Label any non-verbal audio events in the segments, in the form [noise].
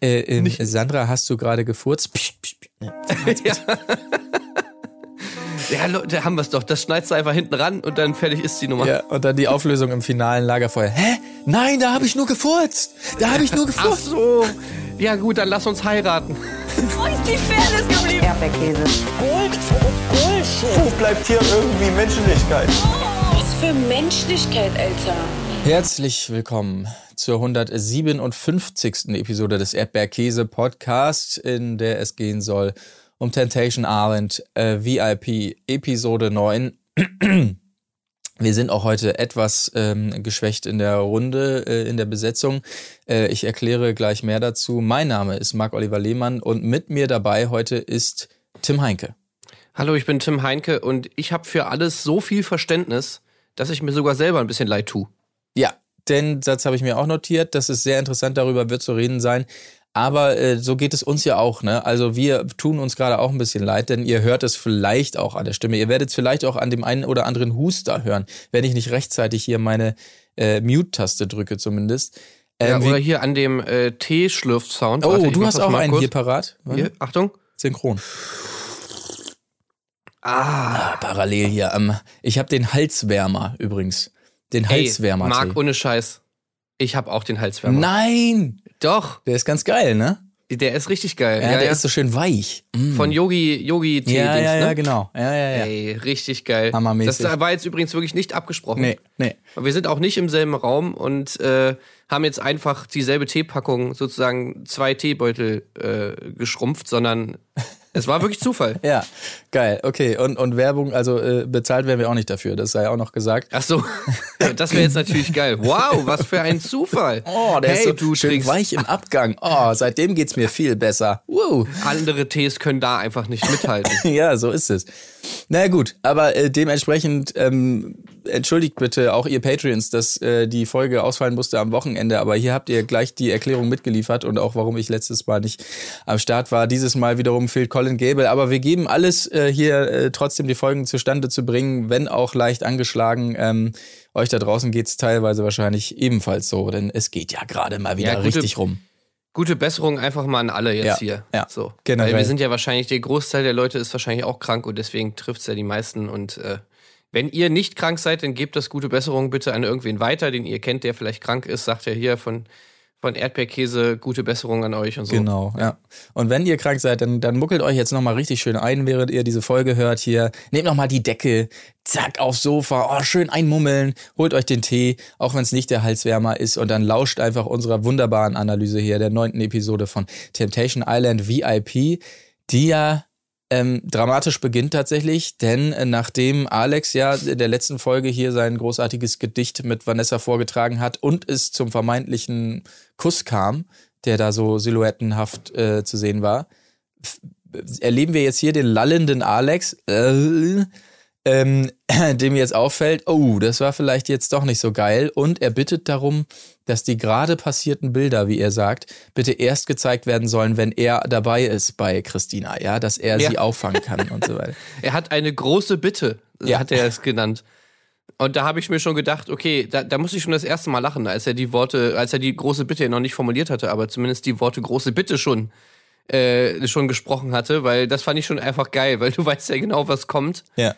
Äh, ähm, Sandra, hast du gerade gefurzt? Psch, psch, psch. ja. [laughs] ja, Leute, haben wir es doch. Das schneidest du einfach hinten ran und dann fertig ist die Nummer. Ja, und dann die Auflösung im finalen Lagerfeuer. Hä? Nein, da habe ich nur gefurzt. Da habe ich nur Ach gefurzt. so. Ja gut, dann lass uns heiraten. Wo ist die Fairness geblieben? Erdbeerkäse. Gold, Bullshit. Wo bleibt hier irgendwie Menschlichkeit? Was für Menschlichkeit, Alter. Herzlich willkommen zur 157. Episode des Erdbeerkäse Podcast, in der es gehen soll um Temptation Island äh, VIP Episode 9. [clears throat] Wir sind auch heute etwas ähm, geschwächt in der Runde, äh, in der Besetzung. Äh, ich erkläre gleich mehr dazu. Mein Name ist Marc-Oliver Lehmann und mit mir dabei heute ist Tim Heinke. Hallo, ich bin Tim Heinke und ich habe für alles so viel Verständnis, dass ich mir sogar selber ein bisschen leid tue. Ja, den Satz habe ich mir auch notiert. Das ist sehr interessant, darüber wird zu reden sein. Aber äh, so geht es uns ja auch, ne? Also wir tun uns gerade auch ein bisschen leid, denn ihr hört es vielleicht auch an der Stimme. Ihr werdet es vielleicht auch an dem einen oder anderen Huster hören, wenn ich nicht rechtzeitig hier meine äh, Mute-Taste drücke zumindest. Ja, Ähm, oder wie- hier an dem äh, T-Schlürf-Sound. oh, Warte, du hast auch einen kurz. hier parat. Hier, Achtung. Synchron. Ah, Ah, parallel hier. Ähm, ich habe den Halswärmer übrigens. Den Halswärmer. Marc, ohne Scheiß. Ich habe auch den Halswärmer. Nein! Doch, Der ist ganz geil, ne? der ist richtig geil. Ja, der ist so schön weich. Mm. Von Yogi, Yogi Tee ja, ja, ja, ne? genau. Ja, ja, ja. Ey, richtig geil. Hammermäßig. Das war jetzt übrigens wirklich nicht abgesprochen. Nee, nee. Wir sind auch nicht im selben Raum und äh, haben jetzt einfach dieselbe Teepackung, sozusagen zwei Teebeutel äh, geschrumpft, sondern [laughs] es war wirklich Zufall. [laughs] Ja, geil. Okay, und, und Werbung, also äh, bezahlt werden wir auch nicht dafür, das sei auch noch gesagt. Ach so, das wäre jetzt natürlich geil. Wow, was für ein Zufall. [laughs] Oh, der hey, ist so du schön trinkst weich im Abgang. Oh, seitdem geht's mir viel besser. Woo. andere Tees können da einfach nicht mithalten. [laughs] Ja, so ist es. Na gut, aber äh, dementsprechend ähm, entschuldigt bitte auch ihr Patreons, dass äh, die Folge ausfallen musste am Wochenende, aber hier habt ihr gleich die Erklärung mitgeliefert und auch warum ich letztes Mal nicht am Start war. Dieses Mal wiederum fehlt Colin Gable, aber wir geben alles äh, hier äh, trotzdem die Folgen zustande zu bringen, wenn auch leicht angeschlagen. Ähm, euch da draußen geht's teilweise wahrscheinlich ebenfalls so, denn es geht ja gerade mal wieder Ja, gute- richtig rum. Gute Besserung einfach mal an alle jetzt Ja, hier. ja, so. generell. Weil wir sind ja wahrscheinlich, der Großteil der Leute ist wahrscheinlich auch krank und deswegen trifft es ja die meisten. Und äh, wenn ihr nicht krank seid, dann gebt das gute Besserung bitte an irgendwen weiter, den ihr kennt, der vielleicht krank ist. Sagt ja hier von, von Erdbeerkäse gute Besserung an euch und so. Genau, ja. Und wenn ihr krank seid, dann, dann muckelt euch jetzt nochmal richtig schön ein, während ihr diese Folge hört hier. Nehmt nochmal die Decke, zack, aufs Sofa, oh, schön einmummeln, holt euch den Tee, auch wenn es nicht der Halswärmer ist und dann lauscht einfach unserer wunderbaren Analyse hier der neunten Episode von Temptation Island VIP, die ja ähm, dramatisch beginnt tatsächlich, denn äh, nachdem Alex ja in der letzten Folge hier sein großartiges Gedicht mit Vanessa vorgetragen hat und es zum vermeintlichen Kuss kam, der da so silhouettenhaft äh, zu sehen war, f- erleben wir jetzt hier den lallenden Alex, äh, ähm, [clears throat] dem jetzt auffällt, oh, das war vielleicht jetzt doch nicht so geil. Und er bittet darum, dass die gerade passierten Bilder, wie er sagt, bitte erst gezeigt werden sollen, wenn er dabei ist bei Christina, ja, dass er Ja. sie auffangen kann und so weiter. [laughs] Er hat eine große Bitte, Ja. hat er es genannt. Und da habe ich mir schon gedacht, okay, da, da muss ich schon das erste Mal lachen, als er die Worte, als er die große Bitte noch nicht formuliert hatte, aber zumindest die Worte große Bitte schon, äh, schon gesprochen hatte, weil das fand ich schon einfach geil, weil du [laughs] weißt ja genau, was kommt. Ja.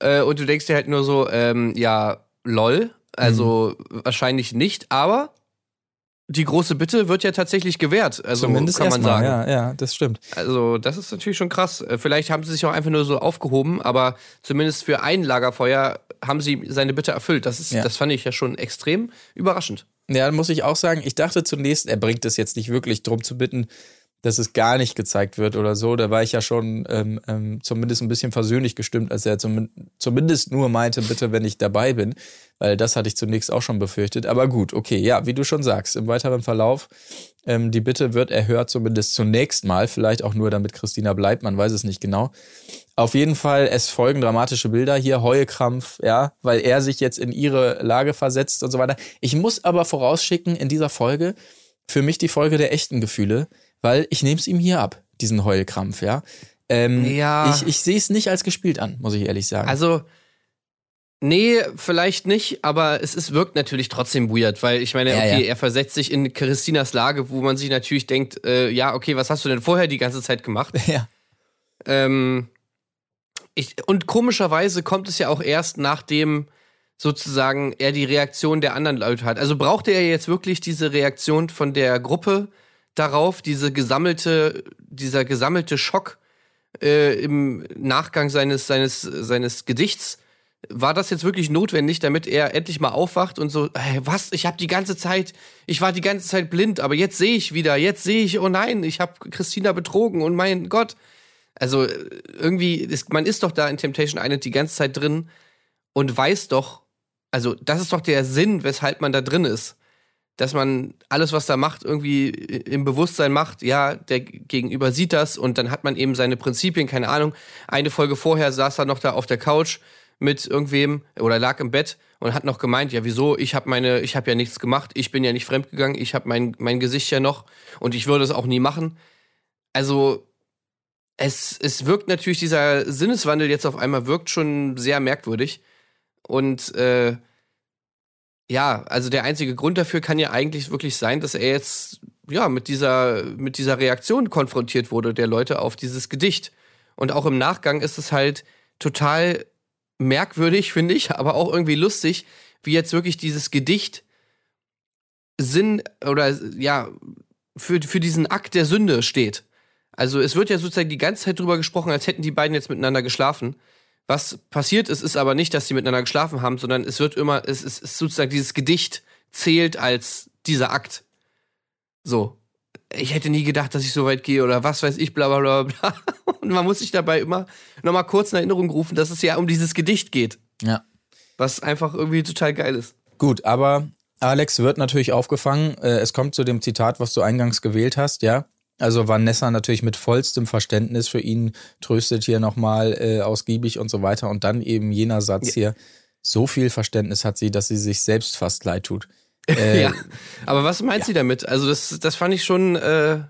Äh, und du denkst dir halt nur so, ähm, ja, lol, also Mhm. wahrscheinlich nicht, aber die große Bitte wird ja tatsächlich gewährt. Also Zumindest kann man erstmal, sagen. ja, ja, das stimmt. Also, das ist natürlich schon krass. Äh, Vielleicht haben sie sich auch einfach nur so aufgehoben, aber zumindest für ein Lagerfeuer haben sie seine Bitte erfüllt. Das, ist, Ja. das fand ich ja schon extrem überraschend. Ja, muss ich auch sagen, ich dachte zunächst, er bringt es jetzt nicht wirklich drum zu bitten, dass es gar nicht gezeigt wird oder so. Da war ich ja schon ähm, ähm, zumindest ein bisschen versöhnlich gestimmt, als er zum, zumindest nur meinte, bitte, wenn ich dabei bin. Weil das hatte ich zunächst auch schon befürchtet. Aber gut, okay, ja, wie du schon sagst, im weiteren Verlauf, ähm, die Bitte wird erhört, zumindest zunächst mal. Vielleicht auch nur, damit Christina bleibt, man weiß es nicht genau. Auf jeden Fall, es folgen dramatische Bilder hier, Heulkrampf, ja, weil er sich jetzt in ihre Lage versetzt und so weiter. Ich muss aber vorausschicken, in dieser Folge, für mich die Folge der echten Gefühle, weil ich nehme es ihm hier ab, diesen Heulkrampf, ja. Ähm, Ja. Ich, ich sehe es nicht als gespielt an, muss ich ehrlich sagen. Also, Nee, vielleicht nicht, aber es ist, wirkt natürlich trotzdem weird, weil ich meine, Ja, okay, ja. er versetzt sich in Christinas Lage, wo man sich natürlich denkt, äh, ja, okay, was hast du denn vorher die ganze Zeit gemacht? [laughs] Ja. Ähm, ich, und komischerweise kommt es ja auch erst, nachdem sozusagen er die Reaktion der anderen Leute hat. Also brauchte er jetzt wirklich diese Reaktion von der Gruppe darauf, diese gesammelte, dieser gesammelte Schock äh, im Nachgang seines, seines, seines Gedichts? War das jetzt wirklich notwendig, damit er endlich mal aufwacht und so, hey, was? Ich habe die ganze Zeit, ich war die ganze Zeit blind, aber jetzt sehe ich wieder, jetzt sehe ich, oh nein, ich habe Christina betrogen und mein Gott. Also irgendwie, ist, man ist doch da in Temptation Island die ganze Zeit drin und weiß doch, also das ist doch der Sinn, weshalb man da drin ist. Dass man alles, was da macht, irgendwie im Bewusstsein macht, ja, der Gegenüber sieht das und dann hat man eben seine Prinzipien, keine Ahnung. Eine Folge vorher saß er noch da auf der Couch mit irgendwem oder lag im Bett und hat noch gemeint, ja, wieso, ich habe meine, ich habe ja nichts gemacht, ich bin ja nicht fremdgegangen, ich habe mein, mein Gesicht ja noch und ich würde es auch nie machen. Also es, es wirkt natürlich, dieser Sinneswandel jetzt auf einmal wirkt schon sehr merkwürdig. Und äh, ja, also der einzige Grund dafür kann ja eigentlich wirklich sein, dass er jetzt ja mit dieser, mit dieser Reaktion konfrontiert wurde der Leute auf dieses Gedicht. Und auch im Nachgang ist es halt total merkwürdig, [laughs] finde ich, aber auch irgendwie lustig, wie jetzt wirklich dieses Gedicht Sinn oder ja, für, für diesen Akt der Sünde steht. Also es wird ja sozusagen die ganze Zeit drüber gesprochen, als hätten die beiden jetzt miteinander geschlafen. Was passiert ist, ist aber nicht, dass sie miteinander geschlafen haben, sondern es wird immer, es ist, ist sozusagen dieses Gedicht zählt als dieser Akt. So. Ich hätte nie gedacht, dass ich so weit gehe oder was weiß ich, bla bla bla [laughs] bla. Und man muss sich dabei immer nochmal kurz in Erinnerung rufen, dass es ja um dieses Gedicht geht. Ja. Was einfach irgendwie total geil ist. Gut, aber Alex wird natürlich aufgefangen. Äh, Es kommt zu dem Zitat, was du eingangs gewählt hast, ja. Also Vanessa natürlich mit vollstem Verständnis für ihn tröstet hier nochmal äh, ausgiebig und so weiter. Und dann eben jener Satz hier, so viel Verständnis hat sie, dass sie sich selbst fast leid tut. [laughs] Äh, ja. Aber was meint sie damit? Also, das, das fand ich schon äh,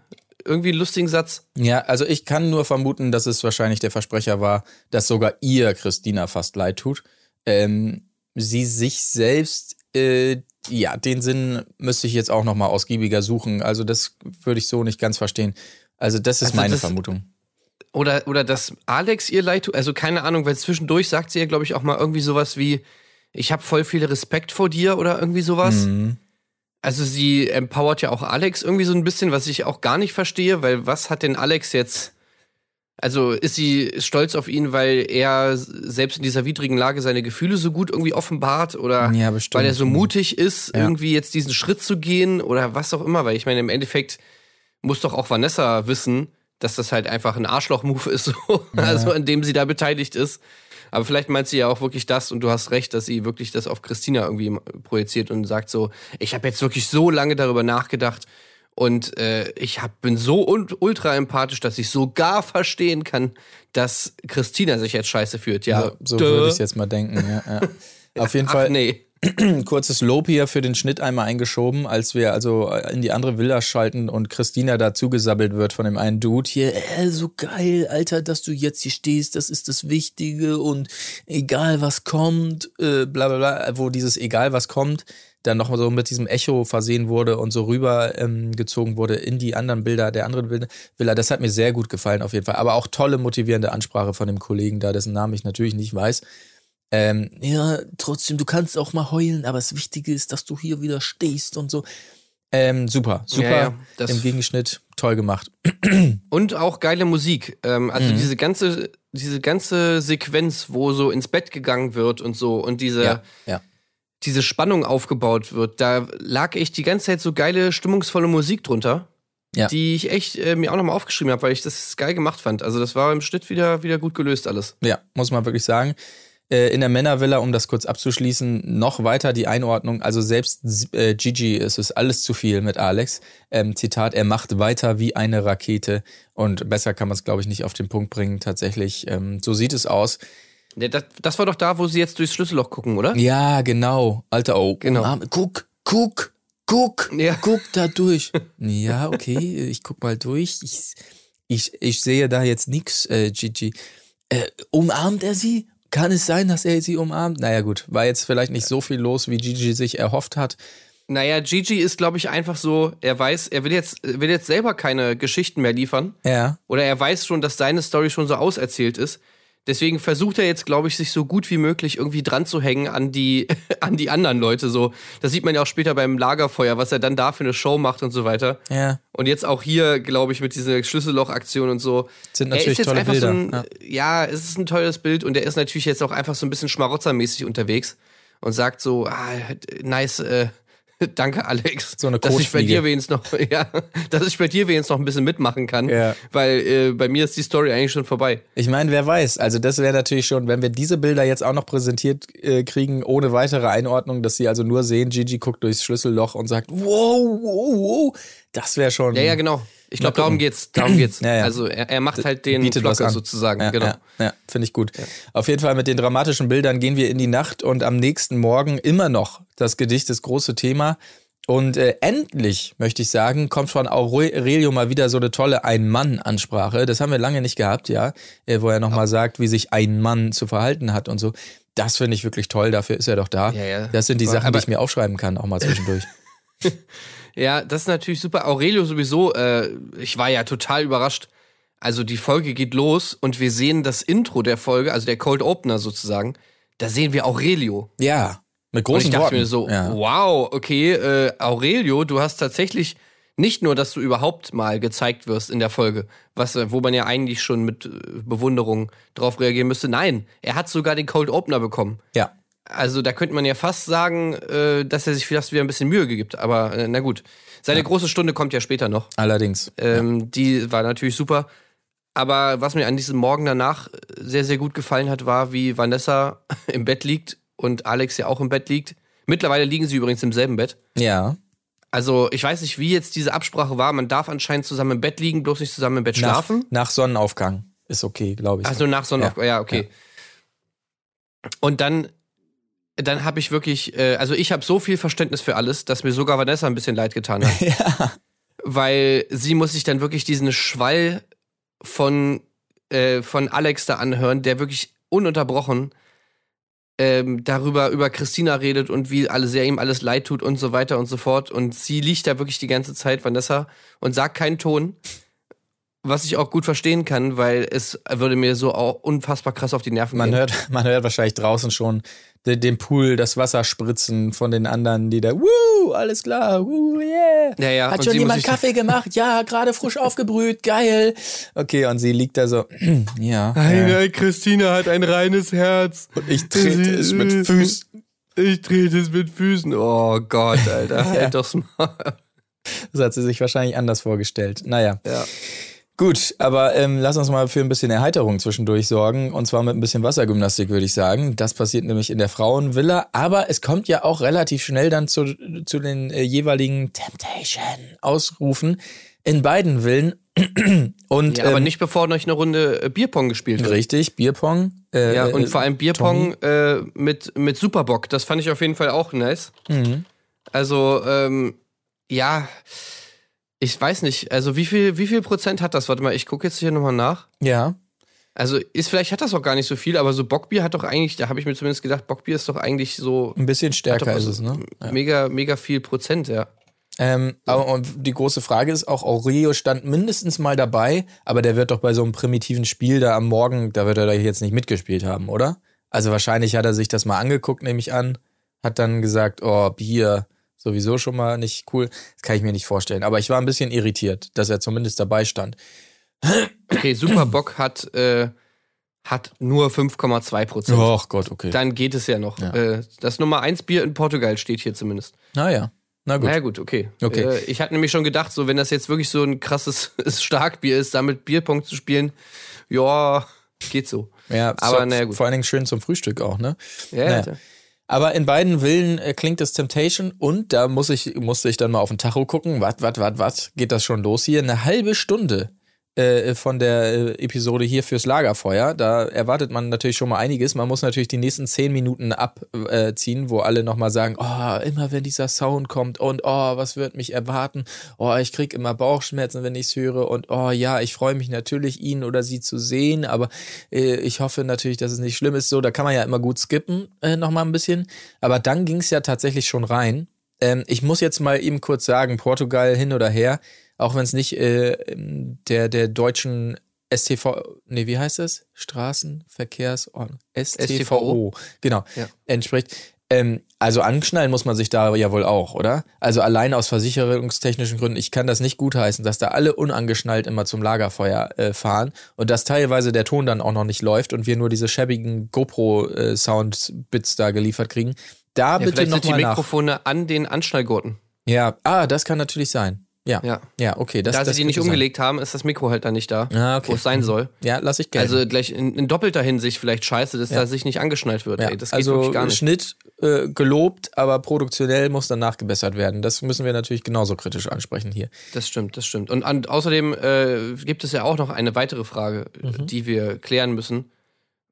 irgendwie einen lustigen Satz. Ja, also ich kann nur vermuten, dass es wahrscheinlich der Versprecher war, dass sogar ihr Christina fast leid tut. Ähm, sie sich selbst, äh, ja, den Sinn müsste ich jetzt auch nochmal ausgiebiger suchen. Also das würde ich so nicht ganz verstehen. Also das ist Also meine das- Vermutung. Oder, oder dass Alex ihr leid tut. Also, keine Ahnung, weil zwischendurch sagt sie ja, glaube ich, auch mal irgendwie sowas wie: Ich habe voll viel Respekt vor dir oder irgendwie sowas. Mhm. Also, sie empowert ja auch Alex irgendwie so ein bisschen, was ich auch gar nicht verstehe, weil was hat denn Alex jetzt. Also ist sie stolz auf ihn, weil er selbst in dieser widrigen Lage seine Gefühle so gut irgendwie offenbart oder Ja, weil er so mutig ist, Ja. irgendwie jetzt diesen Schritt zu gehen oder was auch immer, weil ich meine, im Endeffekt muss doch auch Vanessa wissen, dass das halt einfach ein Arschloch-Move ist, [laughs] so, also an dem sie da beteiligt ist. Aber vielleicht meint sie ja auch wirklich das und du hast recht, dass sie wirklich das auf Christina irgendwie projiziert und sagt so, ich habe jetzt wirklich so lange darüber nachgedacht und äh, ich hab, bin so un- ultra empathisch, dass ich sogar verstehen kann, dass Christina sich jetzt scheiße führt. Ja, so so würde ich jetzt mal denken. Ja, ja. [laughs] Auf jeden Ach, Fall nee. ein [clears throat] kurzes Lob hier für den Schnitt einmal eingeschoben, als wir also in die andere Villa schalten und Christina dazu gesabbelt wird von dem einen Dude hier. Äh, so geil, Alter, dass du jetzt hier stehst, das ist das Wichtige und egal was kommt, äh, bla bla bla, wo dieses egal was kommt, dann noch so mit diesem Echo versehen wurde und so rüber ähm, wurde in die anderen Bilder der anderen Bilder- Villa. Das hat mir sehr gut gefallen auf jeden Fall. Aber auch tolle motivierende Ansprache von dem Kollegen da, dessen Namen ich natürlich nicht weiß. Ähm, ja, trotzdem, du kannst auch mal heulen, aber das Wichtige ist, dass du hier wieder stehst und so. Ähm, super, super. Ja, ja, das- Im Gegenschnitt toll gemacht. [clears throat] Und auch geile Musik. Ähm, also Mhm. diese ganze, diese ganze Sequenz, wo so ins Bett gegangen wird und so und diese, Ja, ja. Diese Spannung aufgebaut wird, da lag echt die ganze Zeit so geile, stimmungsvolle Musik drunter. Ja. Die ich echt äh, mir auch nochmal aufgeschrieben habe, weil ich das geil gemacht fand. Also das war im Schnitt wieder, wieder gut gelöst alles. Ja, muss man wirklich sagen. Äh, in der Männervilla, um das kurz abzuschließen, noch weiter die Einordnung. Also selbst äh, Gigi, es ist alles zu viel mit Alex. Ähm, Zitat, er macht weiter wie eine Rakete. Und besser kann man es, glaube ich, nicht auf den Punkt bringen. Tatsächlich, ähm, so sieht es aus. Das, das war doch da, wo sie jetzt durchs Schlüsselloch gucken, oder? Ja, genau. Alter, oh. Genau. Arme, guck, guck, guck, Ja. guck da durch. [laughs] ja, okay, ich guck mal durch. Ich, ich, ich sehe da jetzt nix, äh, Gigi. Äh, umarmt er sie? kann es sein, dass er sie umarmt? Naja, gut, war jetzt vielleicht nicht so viel los, wie Gigi sich erhofft hat. Naja, Gigi ist, glaube ich, einfach so, er weiß, er will jetzt, will jetzt selber keine Geschichten mehr liefern. Ja. Oder er weiß schon, dass seine Story schon so auserzählt ist. Deswegen versucht er jetzt, glaube ich, sich so gut wie möglich irgendwie dran zu hängen an die, [laughs] an die anderen Leute. So, das sieht man ja auch später beim Lagerfeuer, was er dann da für eine Show macht und so weiter. Ja. Und jetzt auch hier, glaube ich, mit dieser Schlüsselloch-Aktion und so. Sind natürlich tolle Bilder, so ein, ja. es ist ein tolles Bild und er ist natürlich jetzt auch einfach so ein bisschen schmarotzermäßig unterwegs und sagt so, ah, nice, äh, [laughs] Danke, Alex. So eine dass ich bei dir wenigstens noch, [laughs] ja, dass ich bei dir wenigstens noch ein bisschen mitmachen kann. Ja. Weil äh, bei mir ist die Story eigentlich schon vorbei. Ich meine, wer weiß. Also das wäre natürlich schon, wenn wir diese Bilder jetzt auch noch präsentiert äh, kriegen, ohne weitere Einordnung, dass sie also nur sehen, Gigi guckt durchs Schlüsselloch und sagt, wow, wow, wow. Das wäre schon. Ja, ja, genau. Ich glaube, darum geht's. Darum geht's. [clears throat] Ja, ja. Also er, er macht halt den bietet an. sozusagen. Ja, genau. ja, finde ich gut. Auf jeden Fall mit den dramatischen Bildern gehen wir in die Nacht und am nächsten Morgen immer noch das Gedicht, das große Thema. Und äh, endlich, möchte ich sagen, kommt von Aurelio mal wieder so eine tolle Ein-Mann-Ansprache. Das haben wir lange nicht gehabt, ja, äh, wo er nochmal sagt, wie sich ein Mann zu verhalten hat und so. Das finde ich wirklich toll, dafür ist er doch da. Ja, ja. Das sind die Aber- Sachen, die ich mir aufschreiben kann, auch mal zwischendurch. [laughs] Ja, das ist natürlich super. Aurelio sowieso, äh, ich war ja total überrascht. Also die Folge geht los und wir sehen das Intro der Folge, also der Cold Opener sozusagen. Da sehen wir Aurelio. ja, mit Und großen ich dachte Worten. mir so, ja. wow, okay, äh, Aurelio, du hast tatsächlich nicht nur, dass du überhaupt mal gezeigt wirst in der Folge, was, äh, wo man ja eigentlich schon mit äh, Bewunderung drauf reagieren müsste. Nein, er hat sogar den Cold Opener bekommen. ja. Also da könnte man ja fast sagen, äh, dass er sich vielleicht wieder ein bisschen Mühe gibt. Aber äh, na gut. Seine große Stunde kommt ja später noch. Allerdings. Ähm, Die war natürlich super. Aber was mir an diesem Morgen danach sehr, sehr gut gefallen hat, war, wie Vanessa [laughs] im Bett liegt und Alex ja auch im Bett liegt. Mittlerweile liegen sie übrigens im selben Bett. Ja. Also ich weiß nicht, wie jetzt diese Absprache war. Man darf anscheinend zusammen im Bett liegen, bloß nicht zusammen im Bett Nach, schlafen. nach Sonnenaufgang ist okay, glaube ich. Also nach Sonnenaufgang, ja. okay. Und dann, dann habe ich wirklich, äh, also ich habe so viel Verständnis für alles, dass mir sogar Vanessa ein bisschen leid getan hat. [laughs] ja. Weil sie muss sich dann wirklich diesen Schwall von, äh, von Alex da anhören, der wirklich ununterbrochen ähm, darüber über Christina redet und wie alle sehr ihm alles leid tut und so weiter und so fort. Und sie liegt da wirklich die ganze Zeit, Vanessa, und sagt keinen Ton. Was ich auch gut verstehen kann, weil es würde mir so auch unfassbar krass auf die Nerven Man gehen. hört, man hört wahrscheinlich draußen schon de- den Pool, das Wasser spritzen von den anderen, die da, wuh, alles klar, wuh, yeah. Ja, ja, Hat schon jemand Kaffee gemacht? Ja, gerade frisch aufgebrüht, geil. Okay, und sie liegt da so, [clears throat] ja. ja. Christina hat ein reines Herz. Und ich trete es mit Füßen. Ich trete es mit Füßen. Oh Gott, Alter. [laughs] Halt doch's mal. Das hat sie sich wahrscheinlich anders vorgestellt. Naja. Ja. Gut, aber ähm, lass uns mal für ein bisschen Erheiterung zwischendurch sorgen. Und zwar mit ein bisschen Wassergymnastik, würde ich sagen. Das passiert nämlich in der Frauenvilla. Aber es kommt ja auch relativ schnell dann zu, zu den äh, jeweiligen Temptation-Ausrufen in beiden Villen. [clears throat] Und Ja, aber ähm, nicht bevor euch eine Runde äh, Bierpong gespielt wird. richtig, Bierpong. Äh, Ja, und äh, vor allem Bierpong äh, mit, mit Superbock. Das fand ich auf jeden Fall auch nice. Mhm. Also, ähm, ja, ich weiß nicht. Also, wie viel, wie viel Prozent hat das? Warte mal, ich gucke jetzt hier nochmal nach. Ja. Also, ist, vielleicht hat das auch gar nicht so viel, aber so Bockbier hat doch eigentlich, da habe ich mir zumindest gedacht, Bockbier ist doch eigentlich so Ein bisschen stärker ist es, ne? Ja. mega, mega viel Prozent, ja. Ähm, aber und die große Frage ist auch, Aurelio stand mindestens mal dabei, aber der wird doch bei so einem primitiven Spiel da am Morgen, da wird er da jetzt nicht mitgespielt haben, oder? Also wahrscheinlich hat er sich das mal angeguckt, nehme ich an, hat dann gesagt, oh, Bier, sowieso schon mal nicht cool. Das kann ich mir nicht vorstellen. Aber ich war ein bisschen irritiert, dass er zumindest dabei stand. Okay, Superbock hat, äh, hat nur 5,2 Prozent. Oh Gott, okay. Dann geht es ja noch. Ja. Äh, das Nummer 1 Bier in Portugal steht hier zumindest. Naja, na gut. Naja, gut, okay. Okay. Äh, ich hatte nämlich schon gedacht, so wenn das jetzt wirklich so ein krasses [laughs] Starkbier ist, damit Bierpong zu spielen, ja, geht so. Ja, Aber so, naja, gut. vor allen Dingen schön zum Frühstück auch, ne? Ja, Naja. Aber in beiden Villen äh, klingt es Temptation und da muss ich, musste ich dann mal auf den Tacho gucken. Was, was, was, was? Geht das schon los hier? Eine halbe Stunde äh, von der äh, Episode hier fürs Lagerfeuer. Da erwartet man natürlich schon mal einiges. Man muss natürlich die nächsten zehn Minuten abziehen, wo alle nochmal sagen, oh, immer wenn dieser Sound kommt und oh, was wird mich erwarten? Oh, ich krieg immer Bauchschmerzen, wenn ich es höre und oh ja, ich freue mich natürlich, ihn oder sie zu sehen, aber äh, ich hoffe natürlich, dass es nicht schlimm ist. So, da kann man ja immer gut skippen, äh, nochmal ein bisschen. Aber dann ging es ja tatsächlich schon rein. Ähm, ich muss jetzt mal eben kurz sagen, Portugal hin oder her, auch wenn es nicht äh, der, der deutschen STV, nee, wie heißt es? Straßenverkehrsordnung. STVO, STVO. genau, Ja. entspricht. Ähm, also anschnallen muss man sich da ja wohl auch, oder? Also allein aus versicherungstechnischen Gründen, ich kann das nicht gutheißen, dass da alle unangeschnallt immer zum Lagerfeuer äh, fahren und dass teilweise der Ton dann auch noch nicht läuft und wir nur diese schäbigen GoPro-Sound-Bits da geliefert kriegen. Da Ja, bitte sind die nochmal nach. Mikrofone an den Anschnallgurten. Ja, ah, das kann natürlich sein. Ja, ja, Ja. okay. Das, da das sie die nicht könnte sein. umgelegt haben, ist das Mikro halt dann nicht da, Ah, okay. wo es sein soll. Ja, lass ich gerne. Also gleich in, in doppelter Hinsicht vielleicht scheiße, dass Ja. da sich nicht angeschnallt wird. ja, Ey, das geht also wirklich gar nicht. Schnitt äh, gelobt, aber produktionell muss dann nachgebessert werden. Das müssen wir natürlich genauso kritisch ansprechen hier. Das stimmt, das stimmt. Und an, außerdem äh, gibt es ja auch noch eine weitere Frage, Mhm. die wir klären müssen,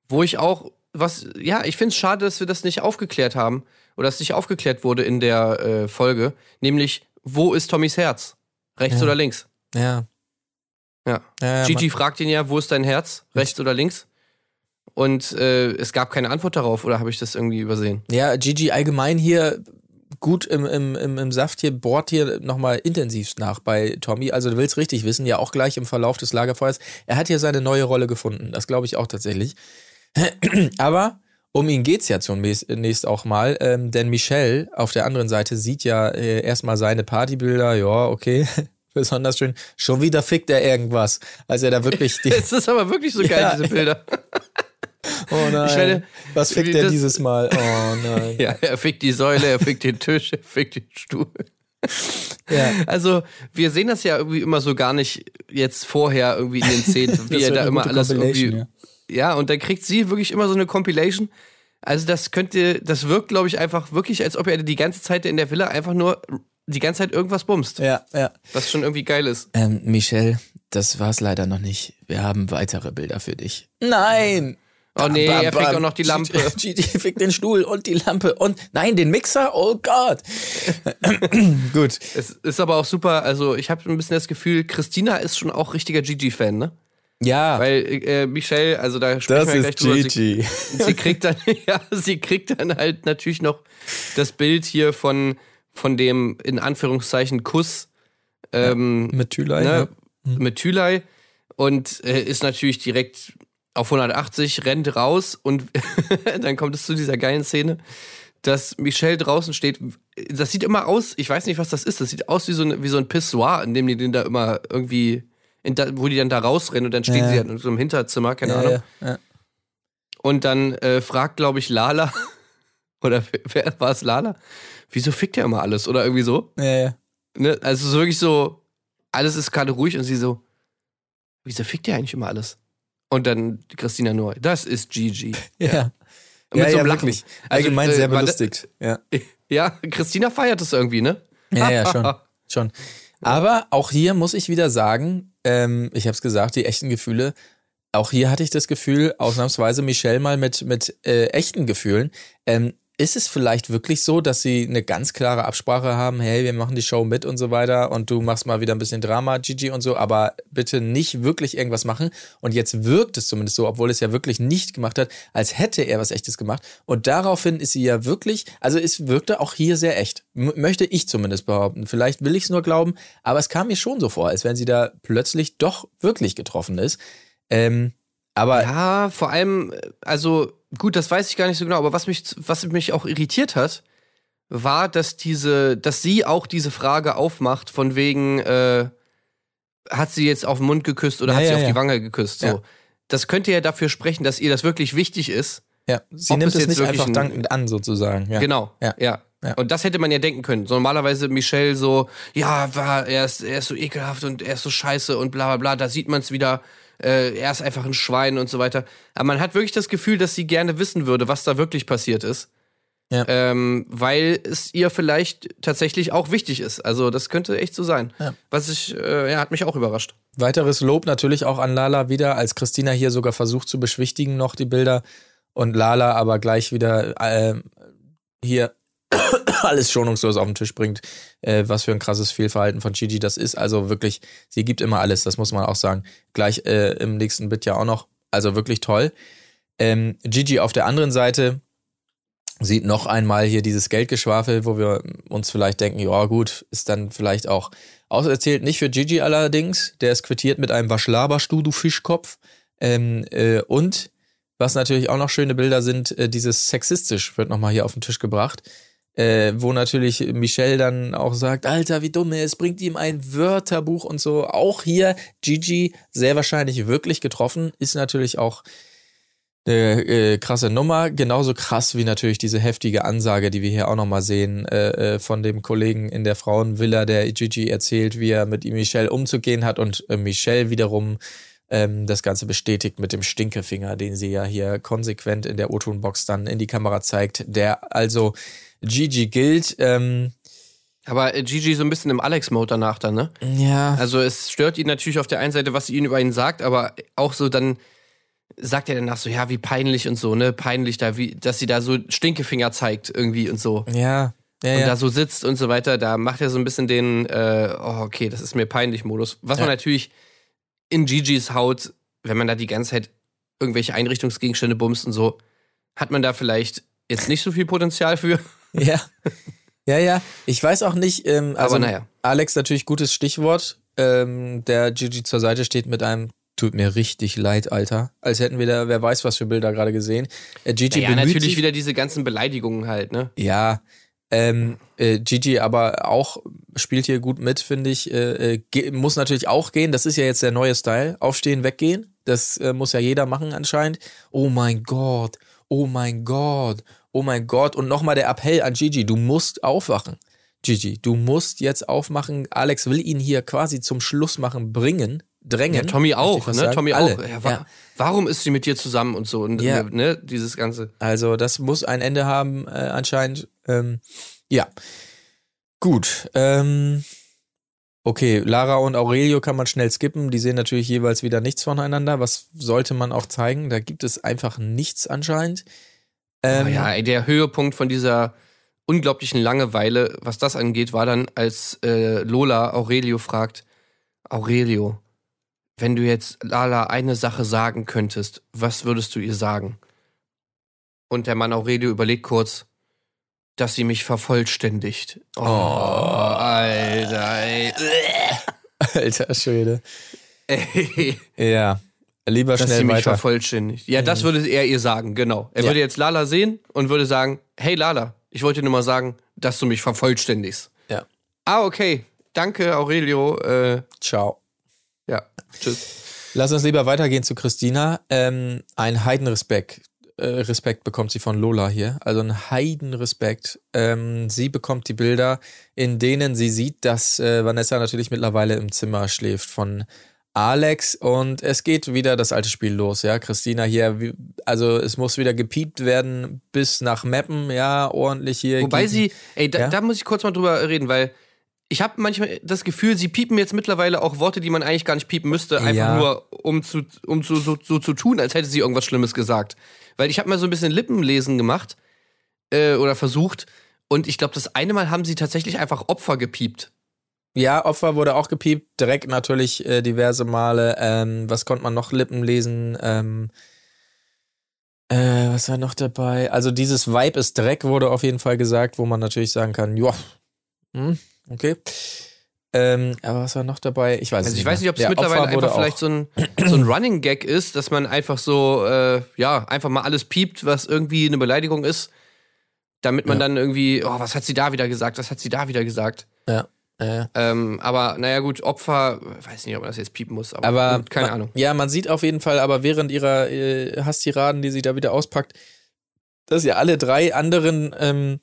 wo ich auch was, ja, ich finde es schade, dass wir das nicht aufgeklärt haben oder dass nicht aufgeklärt wurde in der äh, Folge, nämlich wo ist Tommys Herz? Rechts Ja. oder links? Ja. Ja. ja, Gigi fragt ihn ja, wo ist dein Herz? Rechts oder links? Und äh, es gab keine Antwort darauf, oder habe ich das irgendwie übersehen? ja, Gigi allgemein hier gut im, im, im, im Saft hier, bohrt hier nochmal intensivst nach bei Tommy. Also du willst richtig wissen, ja auch gleich im Verlauf des Lagerfeuers. Er hat hier seine neue Rolle gefunden. Das glaube ich auch tatsächlich. [clears throat] Aber um ihn geht's ja zunächst auch mal, ähm, denn Michelle auf der anderen Seite sieht ja äh, erstmal seine Partybilder, ja, okay, [laughs] besonders schön. Schon wieder fickt er irgendwas, als er da wirklich [laughs] die, Es ist aber wirklich so geil, Ja. diese Bilder. [laughs] oh nein, werde- was fickt er dieses Mal? Oh nein. Ja, er fickt die Säule, er fickt den Tisch, er fickt den Stuhl. Ja. Also, wir sehen das ja irgendwie immer so gar nicht jetzt vorher irgendwie in den Szenen, wie er da immer alles irgendwie. Ja. Und dann kriegt sie wirklich immer so eine Compilation. Also, das könnte, das wirkt, glaube ich, einfach wirklich, als ob er die ganze Zeit in der Villa einfach nur die ganze Zeit irgendwas bumst. Ja, ja. Was schon irgendwie geil ist. Ähm, Michelle, das war's leider noch nicht. Wir haben weitere Bilder für dich. Nein! Oh nee, Bam, er bam, fickt auch noch die. Lampe. [laughs] Gigi fickt den Stuhl und die Lampe und nein, den Mixer. Oh Gott. [laughs] Gut. Es ist aber auch super, also ich habe ein bisschen das Gefühl, Christina ist schon auch richtiger Gigi-Fan, ne? Ja, Weil äh, Michelle, also da sprechen das wir gleich ist drüber. Sie, Gigi. sie kriegt dann, [laughs] ja, sie kriegt dann halt natürlich noch das Bild hier von, von dem, in Anführungszeichen, Kuss ähm, Mit Thülei. ne, ne? mit Thülei und äh, ist natürlich direkt auf 180, rennt raus und [laughs] dann kommt es zu dieser geilen Szene, dass Michelle draußen steht. Das sieht immer aus, ich weiß nicht, was das ist, das sieht aus wie so, ein- wie so ein Pissoir, in dem die den da immer irgendwie, da, wo die dann da rausrennen und dann steht Ja. sie halt in so einem Hinterzimmer, keine Ja, Ahnung. ja. Und dann äh, fragt, glaube ich, Lala, [laughs] oder wer, war es, Lala? Wieso fickt er immer alles? Oder irgendwie so. Ja, ja. Ne? Also so wirklich so, alles ist gerade ruhig und sie so, wieso fickt ihr eigentlich immer alles? Und dann Christina Neu, das ist Gigi. [laughs] Ja, Und mit so einem Lachen. wirklich. Also, Allgemein äh, sehr war belustigt. Ja. [laughs] Ja, Christina feiert es irgendwie, ne? ja, ja, schon. schon. Aber auch hier muss ich wieder sagen, ähm, ich habe es gesagt, die echten Gefühle. Auch hier hatte ich das Gefühl, ausnahmsweise Michelle mal mit, mit äh, echten Gefühlen. Ähm, ist es vielleicht wirklich so, dass sie eine ganz klare Absprache haben, hey, wir machen die Show mit und so weiter und du machst mal wieder ein bisschen Drama, Gigi und so, aber bitte nicht wirklich irgendwas machen. Und jetzt wirkt es zumindest so, obwohl es ja wirklich nicht gemacht hat, als hätte er was Echtes gemacht. Und daraufhin ist sie ja wirklich, also es wirkte auch hier sehr echt. M möchte ich zumindest behaupten. Vielleicht will ich es nur glauben, aber es kam mir schon so vor, als wenn sie da plötzlich doch wirklich getroffen ist. Ähm, aber Ja, vor allem, also gut, das weiß ich gar nicht so genau, aber was mich, was mich auch irritiert hat, war, dass diese, dass sie auch diese Frage aufmacht, von wegen, äh, hat sie jetzt auf den Mund geküsst oder Ja, hat sie ja, auf ja. die Wange geküsst? So. Das könnte ja dafür sprechen, dass ihr das wirklich wichtig ist. ja, sie ob nimmt es es nicht wirklich einfach ein- dankend an, sozusagen. Genau. Ja. Ja. Ja. Und das hätte man ja denken können. So normalerweise Michelle so, ja, war, er ist, er ist so ekelhaft und er ist so scheiße und bla bla bla. Da sieht man es wieder. Äh, er ist einfach ein Schwein und so weiter. Aber man hat wirklich das Gefühl, dass sie gerne wissen würde, was da wirklich passiert ist. Ja. Ähm, weil es ihr vielleicht tatsächlich auch wichtig ist. Also das könnte echt so sein. Ja. Was ich, äh, ja, hat mich auch überrascht. Weiteres Lob natürlich auch an Lala wieder, als Christina hier sogar versucht zu beschwichtigen noch die Bilder und Lala aber gleich wieder äh, hier [coughs] alles schonungslos auf den Tisch bringt, äh, was für ein krasses Fehlverhalten von Gigi das ist. Also wirklich, sie gibt immer alles, das muss man auch sagen. Gleich äh, im nächsten Bit ja auch noch. Also wirklich toll. Ähm, Gigi auf der anderen Seite sieht noch einmal hier dieses Geldgeschwafel, wo wir uns vielleicht denken, ja gut, ist dann vielleicht auch auserzählt. Nicht für Gigi allerdings, der ist quittiert mit einem Was laberst du, du Fischkopf. Ähm, äh, und was natürlich auch noch schöne Bilder sind, äh, dieses sexistisch wird nochmal hier auf den Tisch gebracht. Äh, wo natürlich Michelle dann auch sagt, Alter, wie dumm er ist, bringt ihm ein Wörterbuch und so. Auch hier Gigi sehr wahrscheinlich wirklich getroffen, ist natürlich auch eine äh, krasse Nummer. Genauso krass wie natürlich diese heftige Ansage, die wir hier auch nochmal sehen, äh, äh, von dem Kollegen in der Frauenvilla, der Gigi erzählt, wie er mit Michelle umzugehen hat und äh, Michelle wiederum ähm, das Ganze bestätigt mit dem Stinkefinger, den sie ja hier konsequent in der O-Ton-Box dann in die Kamera zeigt, der also Gigi gilt. Ähm, Aber äh, Gigi so ein bisschen im Alex-Mode danach dann, ne? ja, Also es stört ihn natürlich auf der einen Seite, was sie ihn über ihn sagt, aber auch so dann sagt er danach so, ja, wie peinlich und so, ne? Peinlich da, wie, dass sie da so Stinkefinger zeigt irgendwie und so. ja, ja, Und ja. da so sitzt und so weiter, da macht er so ein bisschen den, äh, oh, okay, das ist mir peinlich Modus. Was man Ja. natürlich in Gigis Haut, wenn man da die ganze Zeit irgendwelche Einrichtungsgegenstände bumst und so, hat man da vielleicht jetzt nicht so viel Potenzial für. [laughs] Ja. Ja, ja. Ich weiß auch nicht, ähm, also Aber naja. Alex natürlich gutes Stichwort, ähm, der Gigi zur Seite steht mit einem Tut mir richtig leid, Alter. Als hätten wir da, wer weiß, was für Bilder gerade gesehen. Äh, Gigi Ja, bemüht natürlich sich, wieder diese ganzen Beleidigungen halt, ne? Ja, ähm, äh, Gigi aber auch spielt hier gut mit, finde ich. Äh, äh, muss natürlich auch gehen. Das ist ja jetzt der neue Style. Aufstehen, weggehen. Das äh, muss ja jeder machen anscheinend. Oh mein Gott. Oh mein Gott. Oh mein Gott. Und nochmal der Appell an Gigi. Du musst aufwachen. Gigi, du musst jetzt aufmachen. Alex will ihn hier quasi zum Schlussmachen bringen. Drängen. Ja, Tommy auch, ne? sagen. Tommy Alle. auch. Ja, wa Ja. Warum ist sie mit dir zusammen und so? Und, Ja. ne, dieses Ganze. Also das muss ein Ende haben äh, anscheinend. Ähm, ja. Gut. Ähm, okay, Lara und Aurelio kann man schnell skippen. Die sehen natürlich jeweils wieder nichts voneinander. Was sollte man auch zeigen? Da gibt es einfach nichts anscheinend. Ähm, Aber ja, ey, der Höhepunkt von dieser unglaublichen Langeweile, was das angeht, war dann, als äh, Lola Aurelio fragt, Aurelio, wenn du jetzt Lala eine Sache sagen könntest, was würdest du ihr sagen? Und der Mann Aurelio überlegt kurz, dass sie mich vervollständigt. Oh, Alter, ey. [laughs] Alter Schwede. ey. Ja. Lieber Dass sie schnell mich weiter. vervollständigt. Ja, das würde er ihr sagen, genau. Er Ja. würde jetzt Lala sehen und würde sagen, hey Lala, ich wollte nur mal sagen, dass du mich vervollständigst. Ja. Ah, okay. Danke, Aurelio. Äh, Ciao. ja, tschüss. Lass uns lieber weitergehen zu Christina. Ähm, ein Heidenrespekt äh, Respekt bekommt sie von Lola hier. Also ein Heidenrespekt. Ähm, sie bekommt die Bilder, in denen sie sieht, dass äh, Vanessa natürlich mittlerweile im Zimmer schläft von Alex und es geht wieder das alte Spiel los, ja. Christina hier, also es muss wieder gepiept werden bis nach Meppen, ja, ordentlich hier. Wobei gegen- sie, ey, da, Ja? da muss ich kurz mal drüber reden, weil ich habe manchmal das Gefühl, sie piepen jetzt mittlerweile auch Worte, die man eigentlich gar nicht piepen müsste, einfach Ja. nur um zu, um zu, so, so zu tun, als hätte sie irgendwas Schlimmes gesagt. Weil ich habe mal so ein bisschen Lippenlesen gemacht äh, oder versucht und ich glaube, das eine Mal haben sie tatsächlich einfach Opfer gepiept. Ja, Opfer wurde auch gepiept, direkt natürlich äh, diverse Male. Ähm, was konnte man noch Lippen lesen? Ähm, äh, was war noch dabei? Also dieses Vibe ist Dreck wurde auf jeden Fall gesagt, wo man natürlich sagen kann, ja, hm, okay. Ähm, aber was war noch dabei? Ich weiß es Also ich nicht weiß nicht, ob es. Der mittlerweile einfach vielleicht so ein, so ein [clears throat] Running Gag ist, dass man einfach so, äh, ja, einfach mal alles piept, was irgendwie eine Beleidigung ist, damit man Ja. dann irgendwie, oh, was hat sie da wieder gesagt, was hat sie da wieder gesagt. Äh, Ähm, aber naja gut, Opfer, weiß nicht, ob man das jetzt piepen muss, aber, aber gut, keine man, Ahnung. Ja, man sieht auf jeden Fall, aber während ihrer äh, Hasstiraden, die sie da wieder auspackt, dass ja alle drei anderen ähm,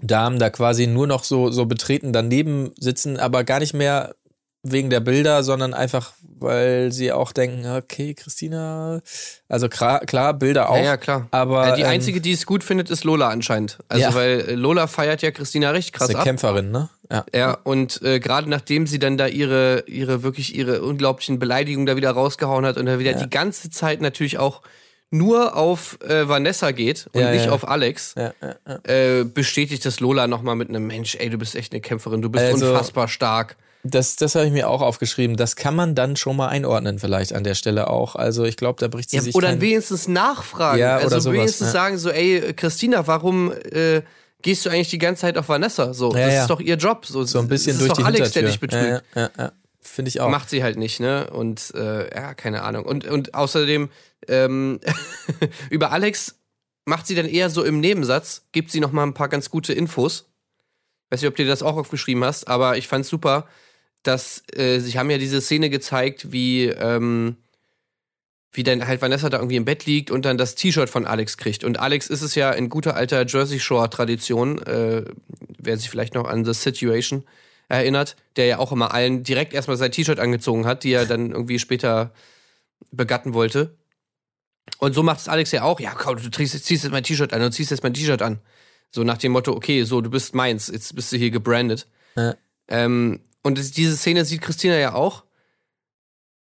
Damen da quasi nur noch so, so betreten daneben sitzen, aber gar nicht mehr wegen der Bilder, sondern einfach, weil sie auch denken, okay, Christina, also klar, klar Bilder auch. Ja, ja, klar. Aber Äh, die ähm, einzige, die es gut findet, ist Lola anscheinend. Also, Ja. weil äh, Lola feiert ja Christina richtig ist krass eine ab. Kämpferin, ne? Ja. Ja, und äh, gerade nachdem sie dann da ihre, ihre wirklich ihre unglaublichen Beleidigungen da wieder rausgehauen hat und da wieder Ja. die ganze Zeit natürlich auch nur auf äh, Vanessa geht und Ja, nicht ja. auf Alex, Ja, ja, ja. äh, bestätigt das Lola nochmal mit einem Mensch, ey, du bist echt eine Kämpferin, du bist Also- unfassbar stark. Das, das habe ich mir auch aufgeschrieben. Das kann man dann schon mal einordnen, vielleicht an der Stelle auch. Also ich glaube, da bricht sie Ja, sich oder kein- wenigstens nachfragen. Ja, also oder sowas, wenigstens ja. sagen so, ey, Christina, warum äh, gehst du eigentlich die ganze Zeit auf Vanessa? So, Ja, das ist doch ihr Job. So, so ein bisschen das durch ist die doch Alex, der dich betrügt. Ja, ja, ja. Finde ich auch. Macht sie halt nicht, ne? Und äh, ja, keine Ahnung. Und, und außerdem, ähm, [laughs] über Alex macht sie dann eher so im Nebensatz, gibt sie noch mal ein paar ganz gute Infos. Weiß nicht, ob du dir das auch aufgeschrieben hast, aber ich fand's super, dass äh, sie haben ja diese Szene gezeigt, wie, ähm, wie dann halt Vanessa da irgendwie im Bett liegt und dann das T-Shirt von Alex kriegt. Und Alex ist es ja in guter alter Jersey Shore-Tradition, äh, wer sich vielleicht noch an The Situation erinnert, der ja auch immer allen direkt erstmal sein T-Shirt angezogen hat, die er dann irgendwie später begatten wollte. Und so macht es Alex ja auch. Ja, komm, du ziehst, jetzt mein T-Shirt an, du ziehst jetzt mein T-Shirt an. So nach dem Motto, okay, so, du bist meins, jetzt bist du hier gebrandet. Ja. Ähm, und diese Szene sieht Christina ja auch.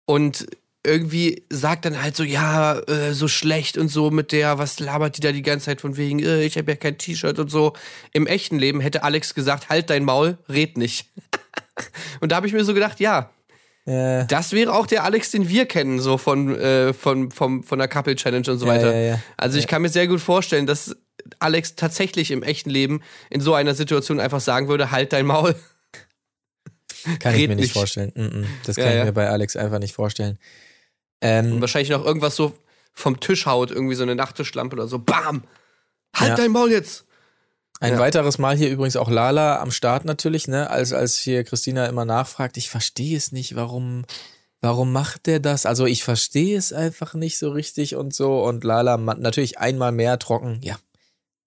Und irgendwie sagt dann halt so, ja, äh, so schlecht und so mit der, was labert die da die ganze Zeit von wegen, äh, ich habe ja kein T-Shirt und so. Im echten Leben hätte Alex gesagt, halt dein Maul, red nicht. [laughs] und da habe ich mir so gedacht, ja, Ja, das wäre auch der Alex, den wir kennen, so von, äh, von, vom, von der Couple Challenge und so Ja, weiter. ja, ja. Also ich kann mir sehr gut vorstellen, dass Alex tatsächlich im echten Leben in so einer Situation einfach sagen würde, halt dein Maul. Kann ich mir nicht nicht. vorstellen. Mm, mm. Das Ja, kann ich ja. mir bei Alex einfach nicht vorstellen. Und Ähm, wahrscheinlich noch irgendwas so vom Tisch haut, irgendwie so eine Nachttischlampe oder so. Bam! Halt Ja. dein Maul jetzt! ein ja. weiteres Mal hier übrigens auch Lala am Start natürlich, ne? Als, als hier Christina immer nachfragt, ich verstehe es nicht, warum, warum macht der das? Also ich verstehe es einfach nicht so richtig und so. Und Lala natürlich einmal mehr trocken, ja,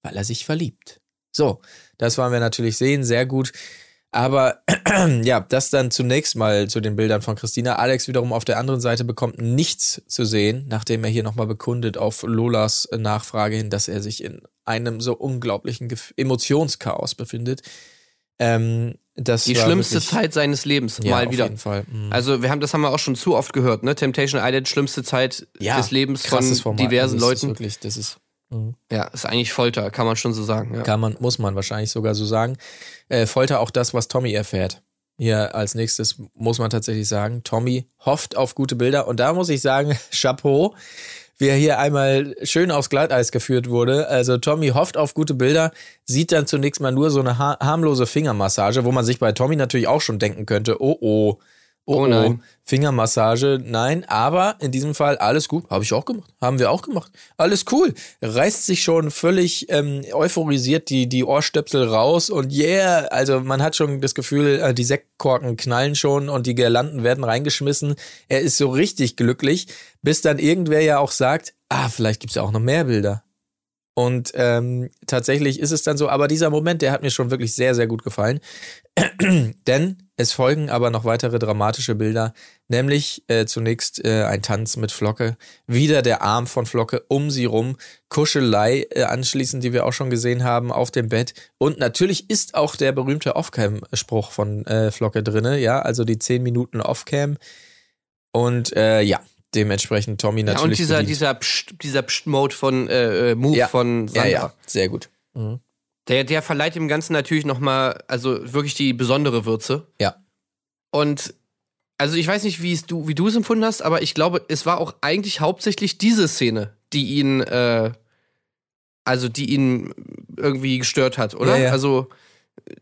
weil er sich verliebt. So, das wollen wir natürlich sehen, sehr gut. Aber [clears throat] ja, das dann zunächst mal zu den Bildern von Christina. Alex wiederum auf der anderen Seite bekommt nichts zu sehen, nachdem er hier nochmal bekundet auf Lolas Nachfrage hin, dass er sich in einem so unglaublichen Gef Emotionschaos befindet. Ähm, das Die schlimmste wirklich, Zeit seines Lebens, ja, mal auf wieder. jeden Fall. Mhm. Also wir haben, das haben wir auch schon zu oft gehört, ne? Temptation Island, schlimmste Zeit ja, des Lebens von Format. diversen das Ist Leuten. wirklich, das ist mhm. Ja, ist eigentlich Folter, kann man schon so sagen. Ja. Kann man, muss man wahrscheinlich sogar so sagen. Äh, Folter auch das, was Tommy erfährt. Hier als nächstes muss man tatsächlich sagen, Tommy hofft auf gute Bilder und da muss ich sagen, [laughs] Chapeau, wie er hier einmal schön aufs Glatteis geführt wurde. Also Tommy hofft auf gute Bilder, sieht dann zunächst mal nur so eine ha harmlose Fingermassage, wo man sich bei Tommy natürlich auch schon denken könnte, oh oh, oh, Oh nein. Fingermassage, nein, aber in diesem Fall alles gut, habe ich auch gemacht, haben wir auch gemacht, alles cool, reißt sich schon völlig ähm, euphorisiert die, die Ohrstöpsel raus. Und yeah, also man hat schon das Gefühl, äh, die Sektkorken knallen schon und die Girlanden werden reingeschmissen, er ist so richtig glücklich, bis dann irgendwer ja auch sagt, ah, vielleicht gibt's ja auch noch mehr Bilder. Und ähm, tatsächlich ist es dann so, aber dieser Moment, der hat mir schon wirklich sehr, sehr gut gefallen. [clears throat] Denn es folgen aber noch weitere dramatische Bilder, nämlich äh, zunächst äh, ein Tanz mit Flocke, wieder der Arm von Flocke um sie rum, Kuschelei äh, anschließend, die wir auch schon gesehen haben, auf dem Bett. Und natürlich ist auch der berühmte Off-Cam-Spruch von äh, Flocke drinne, ja, also die 10 Minuten Off-Cam. Und äh, ja, dementsprechend Tommy Ja, natürlich. und dieser, bedient. dieser Psst, dieser Psst-Mode von äh, äh, Move Ja. von ja, Sandra. ja, sehr gut. Mhm. Der, der verleiht dem Ganzen natürlich nochmal, also wirklich die besondere Würze. Ja. Und also ich weiß nicht, wie es du, wie du es empfunden hast, aber ich glaube, es war auch eigentlich hauptsächlich diese Szene, die ihn, äh, also die ihn irgendwie gestört hat, oder? Ja, ja. Also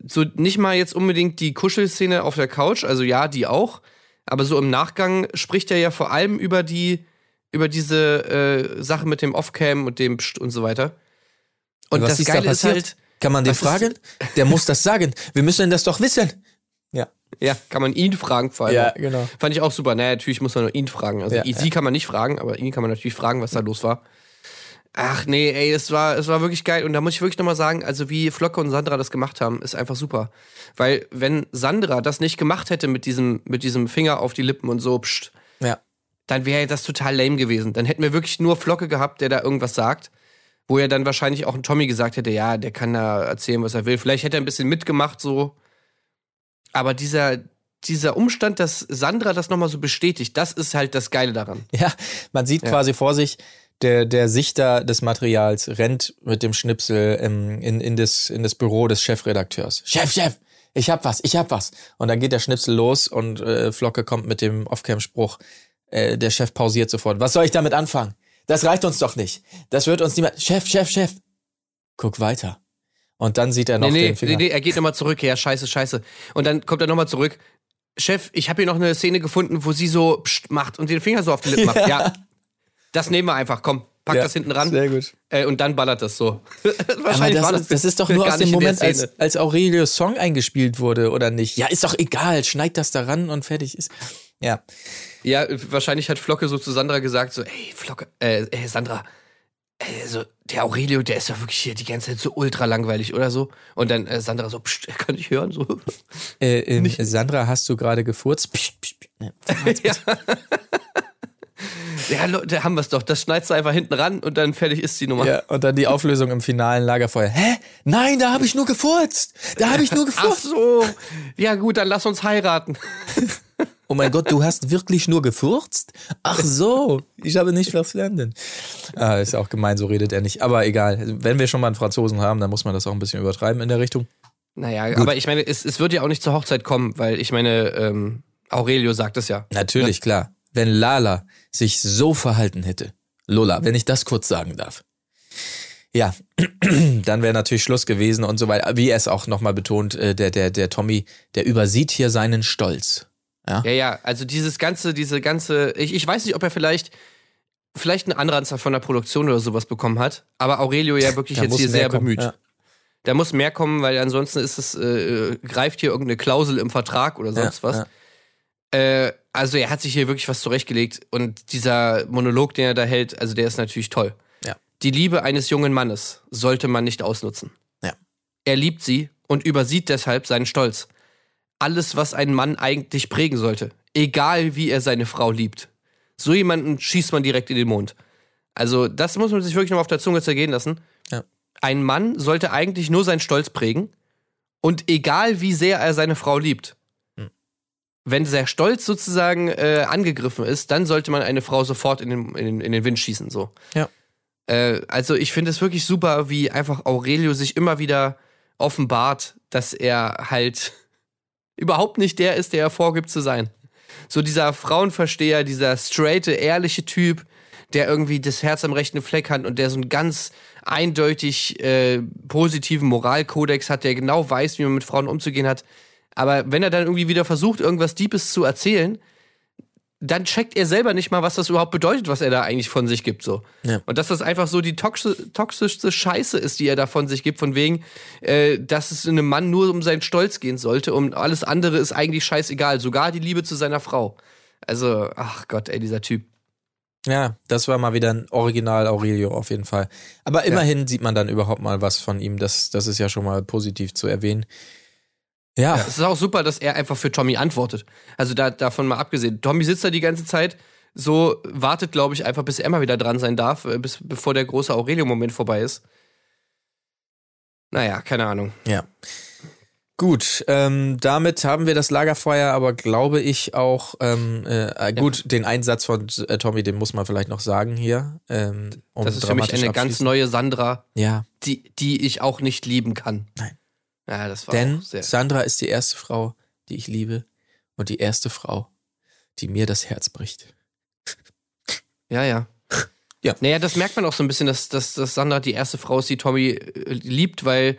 so nicht mal jetzt unbedingt die Kuschelszene auf der Couch, also ja, die auch, aber so im Nachgang spricht er ja vor allem über die, über diese äh, Sache mit dem Offcam und dem Psst und so weiter. Und Was das ist da Geile ist halt, Kann man den Was fragen? Der muss das sagen. Wir müssen das doch wissen. Ja. ja, kann man ihn fragen vor allem. auch. genau. Fand ich auch super. Naja, natürlich muss man nur ihn fragen. Also Ja, sie kann man nicht fragen, aber ihn kann man natürlich fragen, was da los war. Ach nee, ey, es war, es war wirklich geil. Und da muss ich wirklich nochmal sagen, also wie Flocke und Sandra das gemacht haben, ist einfach super. Weil wenn Sandra das nicht gemacht hätte mit diesem, mit diesem Finger auf die Lippen und so, pst, dann wäre das total lame gewesen. Dann hätten wir wirklich nur Flocke gehabt, der da irgendwas sagt. Wo er dann wahrscheinlich auch ein Tommy gesagt hätte, ja, der kann da erzählen, was er will. Vielleicht hätte er ein bisschen mitgemacht, so. Aber dieser, dieser Umstand, dass Sandra das nochmal so bestätigt, das ist halt das Geile daran. [laughs] Ja, man sieht Ja. quasi vor sich, der, der Sichter des Materials rennt mit dem Schnipsel ähm, in, in, das, in das Büro des Chefredakteurs. Chef, Chef, ich hab was, ich hab was. Und dann geht der Schnipsel los und äh, Flocke kommt mit dem Off-Cam-Spruch. Äh, der Chef pausiert sofort. Was soll ich damit anfangen? Das reicht uns doch nicht. Das wird uns niemand. Chef, Chef, Chef. Guck weiter. Und dann sieht er noch Nee, nee, den Finger. nee, nee, er geht nochmal zurück. Ja, scheiße, scheiße. Und dann kommt er nochmal zurück. Chef, ich habe hier noch eine Szene gefunden, wo sie so pst macht und den Finger so auf die Lippen macht. Ja. Das nehmen wir einfach. Komm, pack Ja, das hinten ran. Sehr gut. Äh, und dann ballert das so. [laughs] Aber Wahrscheinlich das, war ist, das ist doch nur aus dem Moment, als, als Aurelios Song eingespielt wurde, oder nicht? Ja, ist doch egal. Schneid das da ran und fertig ist. Ja. Ja, wahrscheinlich hat Flocke so zu Sandra gesagt, so, ey, Flocke, äh, äh Sandra, äh, so, der Aurelio, der ist ja wirklich hier die ganze Zeit so ultra langweilig oder so. Und dann äh, Sandra so, pst, [laughs] kann ich hören, so. Äh, ähm, Sandra, hast du gerade gefurzt? Psch, psch, psch. Ne. [laughs] ja. ja, Leute, haben wir es doch. Das schneidest du einfach hinten ran und dann fertig ist die Nummer. Ja, und dann die Auflösung im finalen Lagerfeuer. Hä? Nein, da habe ich nur gefurzt. Da habe ich nur [laughs] Ach gefurzt. so. Ja, gut, dann lass uns heiraten. Oh mein Gott, du hast wirklich nur gefurzt? Ach so, ich habe nicht verstanden. Ah, ist auch gemein, so redet er nicht. Aber egal, wenn wir schon mal einen Franzosen haben, dann muss man das auch ein bisschen übertreiben in der Richtung. Naja, aber ich meine, es, es wird ja auch nicht zur Hochzeit kommen, weil ich meine, ähm, Aurelio sagt es ja. Natürlich, klar. Wenn Lala sich so verhalten hätte, Lola, wenn ich das kurz sagen darf. Ja, [clears throat] dann wäre natürlich Schluss gewesen und so weiter. Wie er es auch nochmal betont, äh, der, der, der Tommy, der übersieht hier seinen Stolz. Ja, Ja, ja, also dieses ganze, diese ganze, ich, ich weiß nicht, ob er vielleicht, vielleicht einen Anranzer von der Produktion oder sowas bekommen hat, aber Aurelio ja wirklich Da jetzt hier sehr kommen, bemüht. ja. Da muss mehr kommen, weil ansonsten ist es, äh, greift hier irgendeine Klausel im Vertrag oder sonst Ja, was. Äh, also er hat sich hier wirklich was zurechtgelegt und dieser Monolog, den er da hält, also der ist natürlich toll. Ja. Die Liebe eines jungen Mannes sollte man nicht ausnutzen. Ja. Er liebt sie und übersieht deshalb seinen Stolz. Alles, was einen Mann eigentlich prägen sollte. Egal, wie er seine Frau liebt. So jemanden schießt man direkt in den Mond. Also, das muss man sich wirklich noch auf der Zunge zergehen lassen. Ja. Ein Mann sollte eigentlich nur seinen Stolz prägen und egal, wie sehr er seine Frau liebt. Hm. Wenn der Stolz sozusagen äh, angegriffen ist, dann sollte man eine Frau sofort in den, in den, in den Wind schießen. So. Ja. Äh, also ich finde es wirklich super, wie einfach Aurelio sich immer wieder offenbart, dass er halt überhaupt nicht der ist, der er vorgibt zu sein. So dieser Frauenversteher, dieser straighte, ehrliche Typ, der irgendwie das Herz am rechten Fleck hat und der so einen ganz eindeutig äh, positiven Moralkodex hat, der genau weiß, wie man mit Frauen umzugehen hat. Aber wenn er dann irgendwie wieder versucht, irgendwas Deepes zu erzählen, dann checkt er selber nicht mal, was das überhaupt bedeutet, was er da eigentlich von sich gibt. So. Ja. Und dass das einfach so die toxi toxischste Scheiße ist, die er da von sich gibt, von wegen, äh, dass es einem Mann nur um seinen Stolz gehen sollte und alles andere ist eigentlich scheißegal, sogar die Liebe zu seiner Frau. Also, ach Gott, ey, dieser Typ. Ja, das war mal wieder ein Original Aurelio auf jeden Fall. Aber immerhin sieht man dann überhaupt mal was von ihm. Das, das ist ja schon mal positiv zu erwähnen. Ja, Es ist auch super, dass er einfach für Tommy antwortet. Also da, davon mal abgesehen. Tommy sitzt da die ganze Zeit, so wartet, glaube ich, einfach, bis Emma wieder dran sein darf, äh, bis, bevor der große Aurelio-Moment vorbei ist. Naja, keine Ahnung. ja. Gut, ähm, damit haben wir das Lagerfeuer, aber glaube ich auch, ähm, äh, äh, gut, den Einsatz von äh, Tommy, den muss man vielleicht noch sagen hier. Ähm, um Das ist für mich eine ganz neue Sandra, Ja, die, die ich auch nicht lieben kann. Nein. Ja, das war denn. Sandra ist die erste Frau, die ich liebe und die erste Frau, die mir das Herz bricht. Ja, ja. Ja. Naja, das merkt man auch so ein bisschen, dass, dass, dass Sandra die erste Frau ist, die Tommy äh, liebt, weil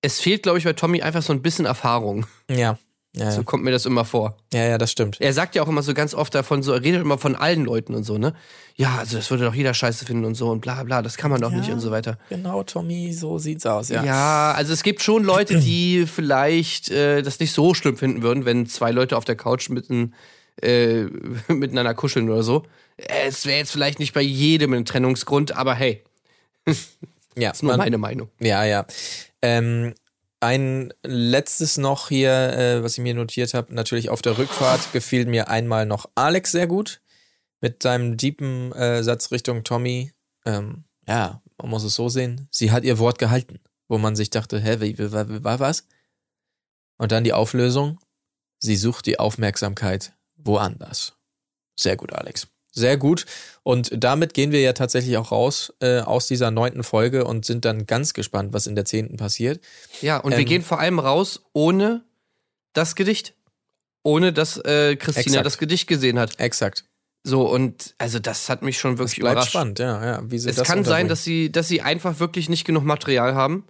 es fehlt, glaube ich, bei Tommy einfach so ein bisschen Erfahrung. Ja, ja, So kommt mir das immer vor. ja, ja das stimmt. Er sagt ja auch immer so ganz oft davon, so, er redet immer von allen Leuten und so, ne? Ja, also das würde doch jeder scheiße finden und so und bla bla, das kann man doch Ja. nicht und so weiter. Genau, Tommy, so sieht's aus, ja. Ja. also es gibt schon Leute, die [clears throat] vielleicht äh, das nicht so schlimm finden würden, wenn zwei Leute auf der Couch mitten, äh, [laughs] miteinander kuscheln oder so. Es wäre jetzt vielleicht nicht bei jedem ein Trennungsgrund, aber hey, [laughs] ja ist nur man- meine Meinung. Ja, ja. Ähm, ein letztes noch hier, äh, was ich mir notiert habe, natürlich auf der Rückfahrt gefiel mir einmal noch Alex sehr gut. mit seinem deepen äh, Satz Richtung Tommy. Ähm, ja, man muss es so sehen. Sie hat ihr Wort gehalten, wo man sich dachte, hä, wie, wie, wie, war was? Und dann die Auflösung. Sie sucht die Aufmerksamkeit woanders. Sehr gut, Alex. Sehr gut. Und damit gehen wir ja tatsächlich auch raus äh, aus dieser neunten Folge und sind dann ganz gespannt, was in der zehnten passiert. Ja, und wir Ähm, gehen vor allem raus ohne das Gedicht. Ohne dass äh, Christina Exakt. das Gedicht gesehen hat. Exakt. So, und also das hat mich schon Das wirklich bleibt überrascht. spannend, ja, ja. Wie sie Es das kann sein, dass sie, dass sie einfach wirklich nicht genug Material haben.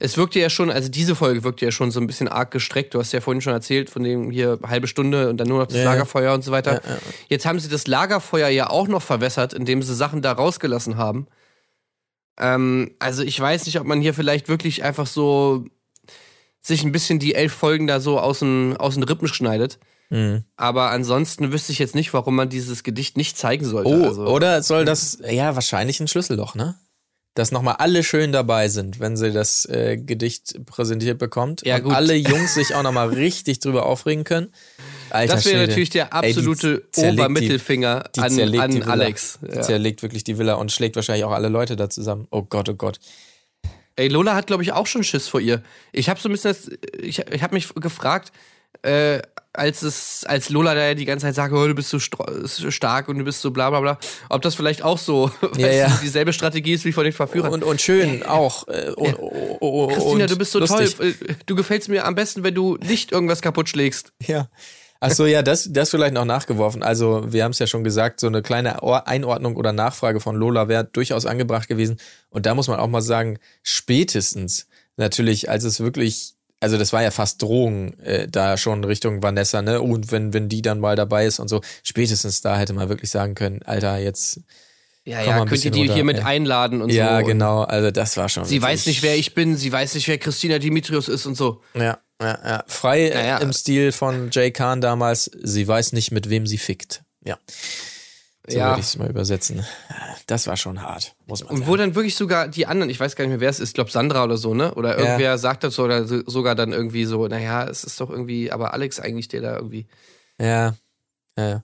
Es wirkte ja schon, also diese Folge wirkte ja schon so ein bisschen arg gestreckt. Du hast ja vorhin schon erzählt, von dem hier halbe Stunde und dann nur noch das Ja. Lagerfeuer und so weiter. Ja, ja. Jetzt haben sie das Lagerfeuer ja auch noch verwässert, indem sie Sachen da rausgelassen haben. Ähm, also ich weiß nicht, ob man hier vielleicht wirklich einfach so sich ein bisschen die elf Folgen da so aus den, aus den Rippen schneidet. Mhm. Aber ansonsten wüsste ich jetzt nicht, warum man dieses Gedicht nicht zeigen sollte. Oh, also, oder soll das, ja, wahrscheinlich ein Schlüsselloch, ne? Dass nochmal alle schön dabei sind, wenn sie das äh, Gedicht präsentiert bekommt. Ja, und gut. alle Jungs sich auch nochmal [laughs] richtig drüber aufregen können. Alter das wäre Schwede. natürlich der Ey, die absolute zerlegt Obermittelfinger die an, die an Villa. Alex. Die Ja. zerlegt wirklich die Villa und schlägt wahrscheinlich auch alle Leute da zusammen. Oh Gott, oh Gott. Ey, Lola hat, glaube ich, auch schon Schiss vor ihr. Ich habe so ein bisschen, das, ich, ich habe mich gefragt, äh, als es, als Lola da ja die ganze Zeit sagt, oh, du bist so stark und du bist so bla bla bla, ob das vielleicht auch so [laughs] Ja, ja. du, dieselbe Strategie ist wie von den Verführern. Und, und schön auch. Äh, und, oh, oh, Christina, und du bist so lustig. toll. Äh, Du gefällst mir am besten, wenn du nicht irgendwas kaputt schlägst. Ja. Achso, ja, das, das vielleicht noch nachgeworfen. Also, wir haben es ja schon gesagt, so eine kleine Or- Einordnung oder Nachfrage von Lola wäre durchaus angebracht gewesen. Und da muss man auch mal sagen, spätestens natürlich, als es wirklich, also das war ja fast Drohung äh, da schon Richtung Vanessa, ne? Und wenn, wenn die dann mal dabei ist und so, spätestens da hätte man wirklich sagen können, Alter, jetzt. Ja, ja, könnt ihr die runter, hier mit ey. einladen und ja, so. genau, also das war schon. Sie weiß nicht, wer ich bin, sie weiß nicht, wer Christina Dimitrios ist und so. Ja, ja, ja. Frei äh, Naja. im Stil von Jay Khan damals, sie weiß nicht, mit wem sie fickt. Ja. So Ja. würde ich es mal übersetzen. Das war schon hart, muss man Und sagen. wo dann wirklich sogar die anderen, ich weiß gar nicht mehr, wer es ist, ich glaube Sandra oder so, ne? Oder Ja. irgendwer sagt das so, oder so, sogar dann irgendwie so, naja, es ist doch irgendwie, aber Alex eigentlich, der da irgendwie, Ja. ja, ja.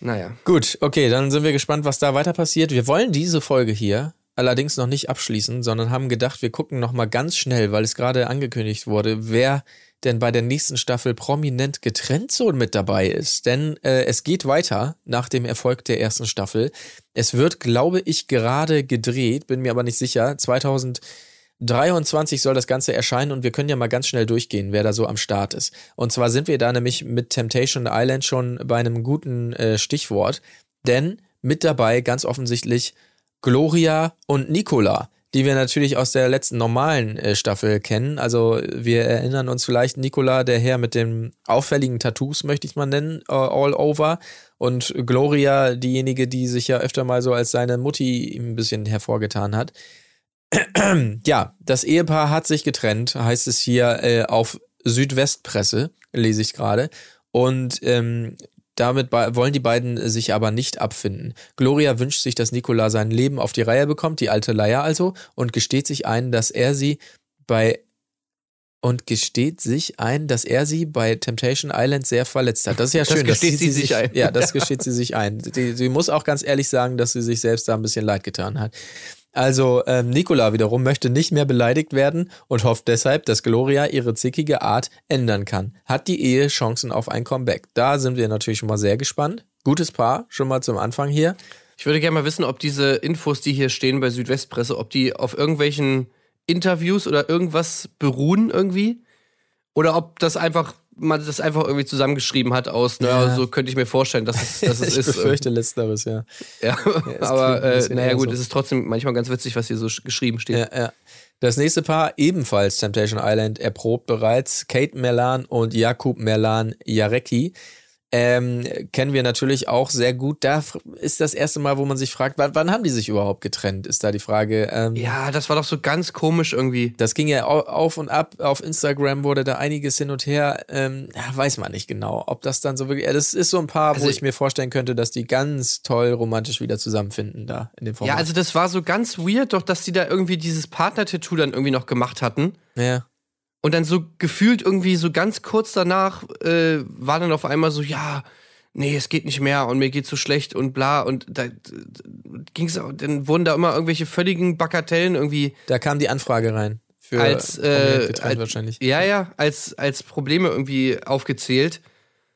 naja. Gut, okay, dann sind wir gespannt, was da weiter passiert. Wir wollen diese Folge hier allerdings noch nicht abschließen, sondern haben gedacht, wir gucken noch mal ganz schnell, weil es gerade angekündigt wurde, wer denn bei der nächsten Staffel prominent getrennt so mit dabei ist. Denn äh, es geht weiter nach dem Erfolg der ersten Staffel. Es wird, glaube ich, gerade gedreht, bin mir aber nicht sicher. 2023 soll das Ganze erscheinen und wir können ja mal ganz schnell durchgehen, wer da so am Start ist. Und zwar sind wir da nämlich mit Temptation Island schon bei einem guten äh, Stichwort, denn mit dabei ganz offensichtlich Gloria und Nicola, die wir natürlich aus der letzten normalen äh, Staffel kennen. Also wir erinnern uns vielleicht Nicola, der Herr mit den auffälligen Tattoos, möchte ich mal nennen, äh, all over. Und Gloria, diejenige, die sich ja öfter mal so als seine Mutti ein bisschen hervorgetan hat. [clears throat] ja, das Ehepaar hat sich getrennt, heißt es hier äh, auf Südwestpresse, lese ich gerade. Und ähm, damit wollen die beiden sich aber nicht abfinden. Gloria wünscht sich, dass Nicola sein Leben auf die Reihe bekommt, die alte Leier also, und gesteht sich ein, dass er sie bei und gesteht sich ein, dass er sie bei Temptation Island sehr verletzt hat. Das ist ja schön. das gesteht sieht sie sich ein. Ja, das [laughs] gesteht sie sich ein. Die, sie muss auch ganz ehrlich sagen, dass sie sich selbst da ein bisschen leid getan hat. Also ähm, Nicola wiederum möchte nicht mehr beleidigt werden und hofft deshalb, dass Gloria ihre zickige Art ändern kann. Hat die Ehe Chancen auf ein Comeback? Da sind wir natürlich schon mal sehr gespannt. Gutes Paar, schon mal zum Anfang hier. Ich würde gerne mal wissen, ob diese Infos, die hier stehen bei Südwestpresse, ob die auf irgendwelchen Interviews oder irgendwas beruhen irgendwie. Oder ob das einfach, man das einfach irgendwie zusammengeschrieben hat aus, naja, Ja. so könnte ich mir vorstellen, dass es, dass es [laughs] ich ist. befürchte letzteres, ja. Ja, es [laughs] aber äh, naja gut, so. es ist trotzdem manchmal ganz witzig, was hier so sch- geschrieben steht. Ja, ja. Das nächste Paar, ebenfalls Temptation Island, erprobt bereits. Kate Merlan und Jakub Merlan Jarecki. Ähm, kennen wir natürlich auch sehr gut. Da ist das erste Mal, wo man sich fragt, wann, wann haben die sich überhaupt getrennt, ist da die Frage. Ähm, Ja, das war doch so ganz komisch irgendwie. Das ging ja au- auf und ab. Auf Instagram wurde da einiges hin und her. Ähm, weiß man nicht genau, ob das dann so wirklich. Ja, das ist so ein Paar, Also wo ich mir vorstellen könnte, dass die ganz toll romantisch wieder zusammenfinden da in dem Format. Ja, also das war so ganz weird, doch, dass die da irgendwie dieses Partner-Tattoo dann irgendwie noch gemacht hatten. ja. Und dann so gefühlt irgendwie so ganz kurz danach äh, war dann auf einmal so, ja, nee, es geht nicht mehr und mir geht's so schlecht und bla und da ging's auch, dann wurden da immer irgendwelche völligen Bagatellen irgendwie Da kam die Anfrage rein. Für als, äh, getrennt als wahrscheinlich. ja, ja, als, als Probleme irgendwie aufgezählt.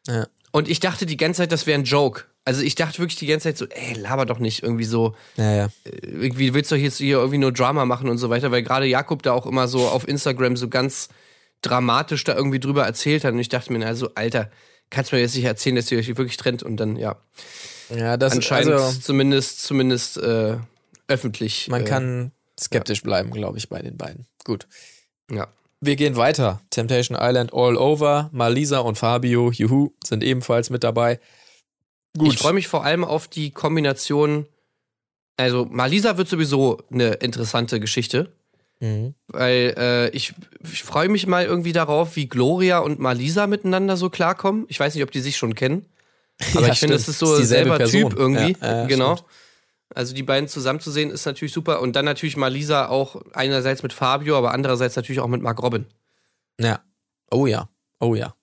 Ja. Und ich dachte die ganze Zeit, das wäre ein Joke. Also ich dachte wirklich die ganze Zeit so, ey, laber doch nicht irgendwie so, Ja, ja. irgendwie willst du jetzt hier irgendwie nur Drama machen und so weiter, weil gerade Jakob da auch immer so auf Instagram so ganz dramatisch da irgendwie drüber erzählt hat und ich dachte mir, also Alter, kannst du mir jetzt nicht erzählen, dass ihr euch wirklich trennt und dann, ja, Ja, das anscheinend also zumindest, zumindest äh, öffentlich. man äh, kann skeptisch bleiben, glaube ich, bei den beiden. Gut. Ja. Wir gehen weiter. Temptation Island All Over. Malisa und Fabio, juhu, sind ebenfalls mit dabei. Gut. Ich freue mich vor allem auf die Kombination. Also, Malisa wird sowieso eine interessante Geschichte, Mhm. weil äh, ich, ich freue mich mal irgendwie darauf, wie Gloria und Malisa miteinander so klarkommen. Ich weiß nicht, ob die sich schon kennen, [laughs] aber Ja, ich finde, es ist so dieselbe selber Person. Typ irgendwie. Ja, ja, genau. stimmt. Also die beiden zusammen zu sehen ist natürlich super und dann natürlich Malisa auch einerseits mit Fabio, aber andererseits natürlich auch mit Mark Robin. Ja. Oh ja. Oh ja.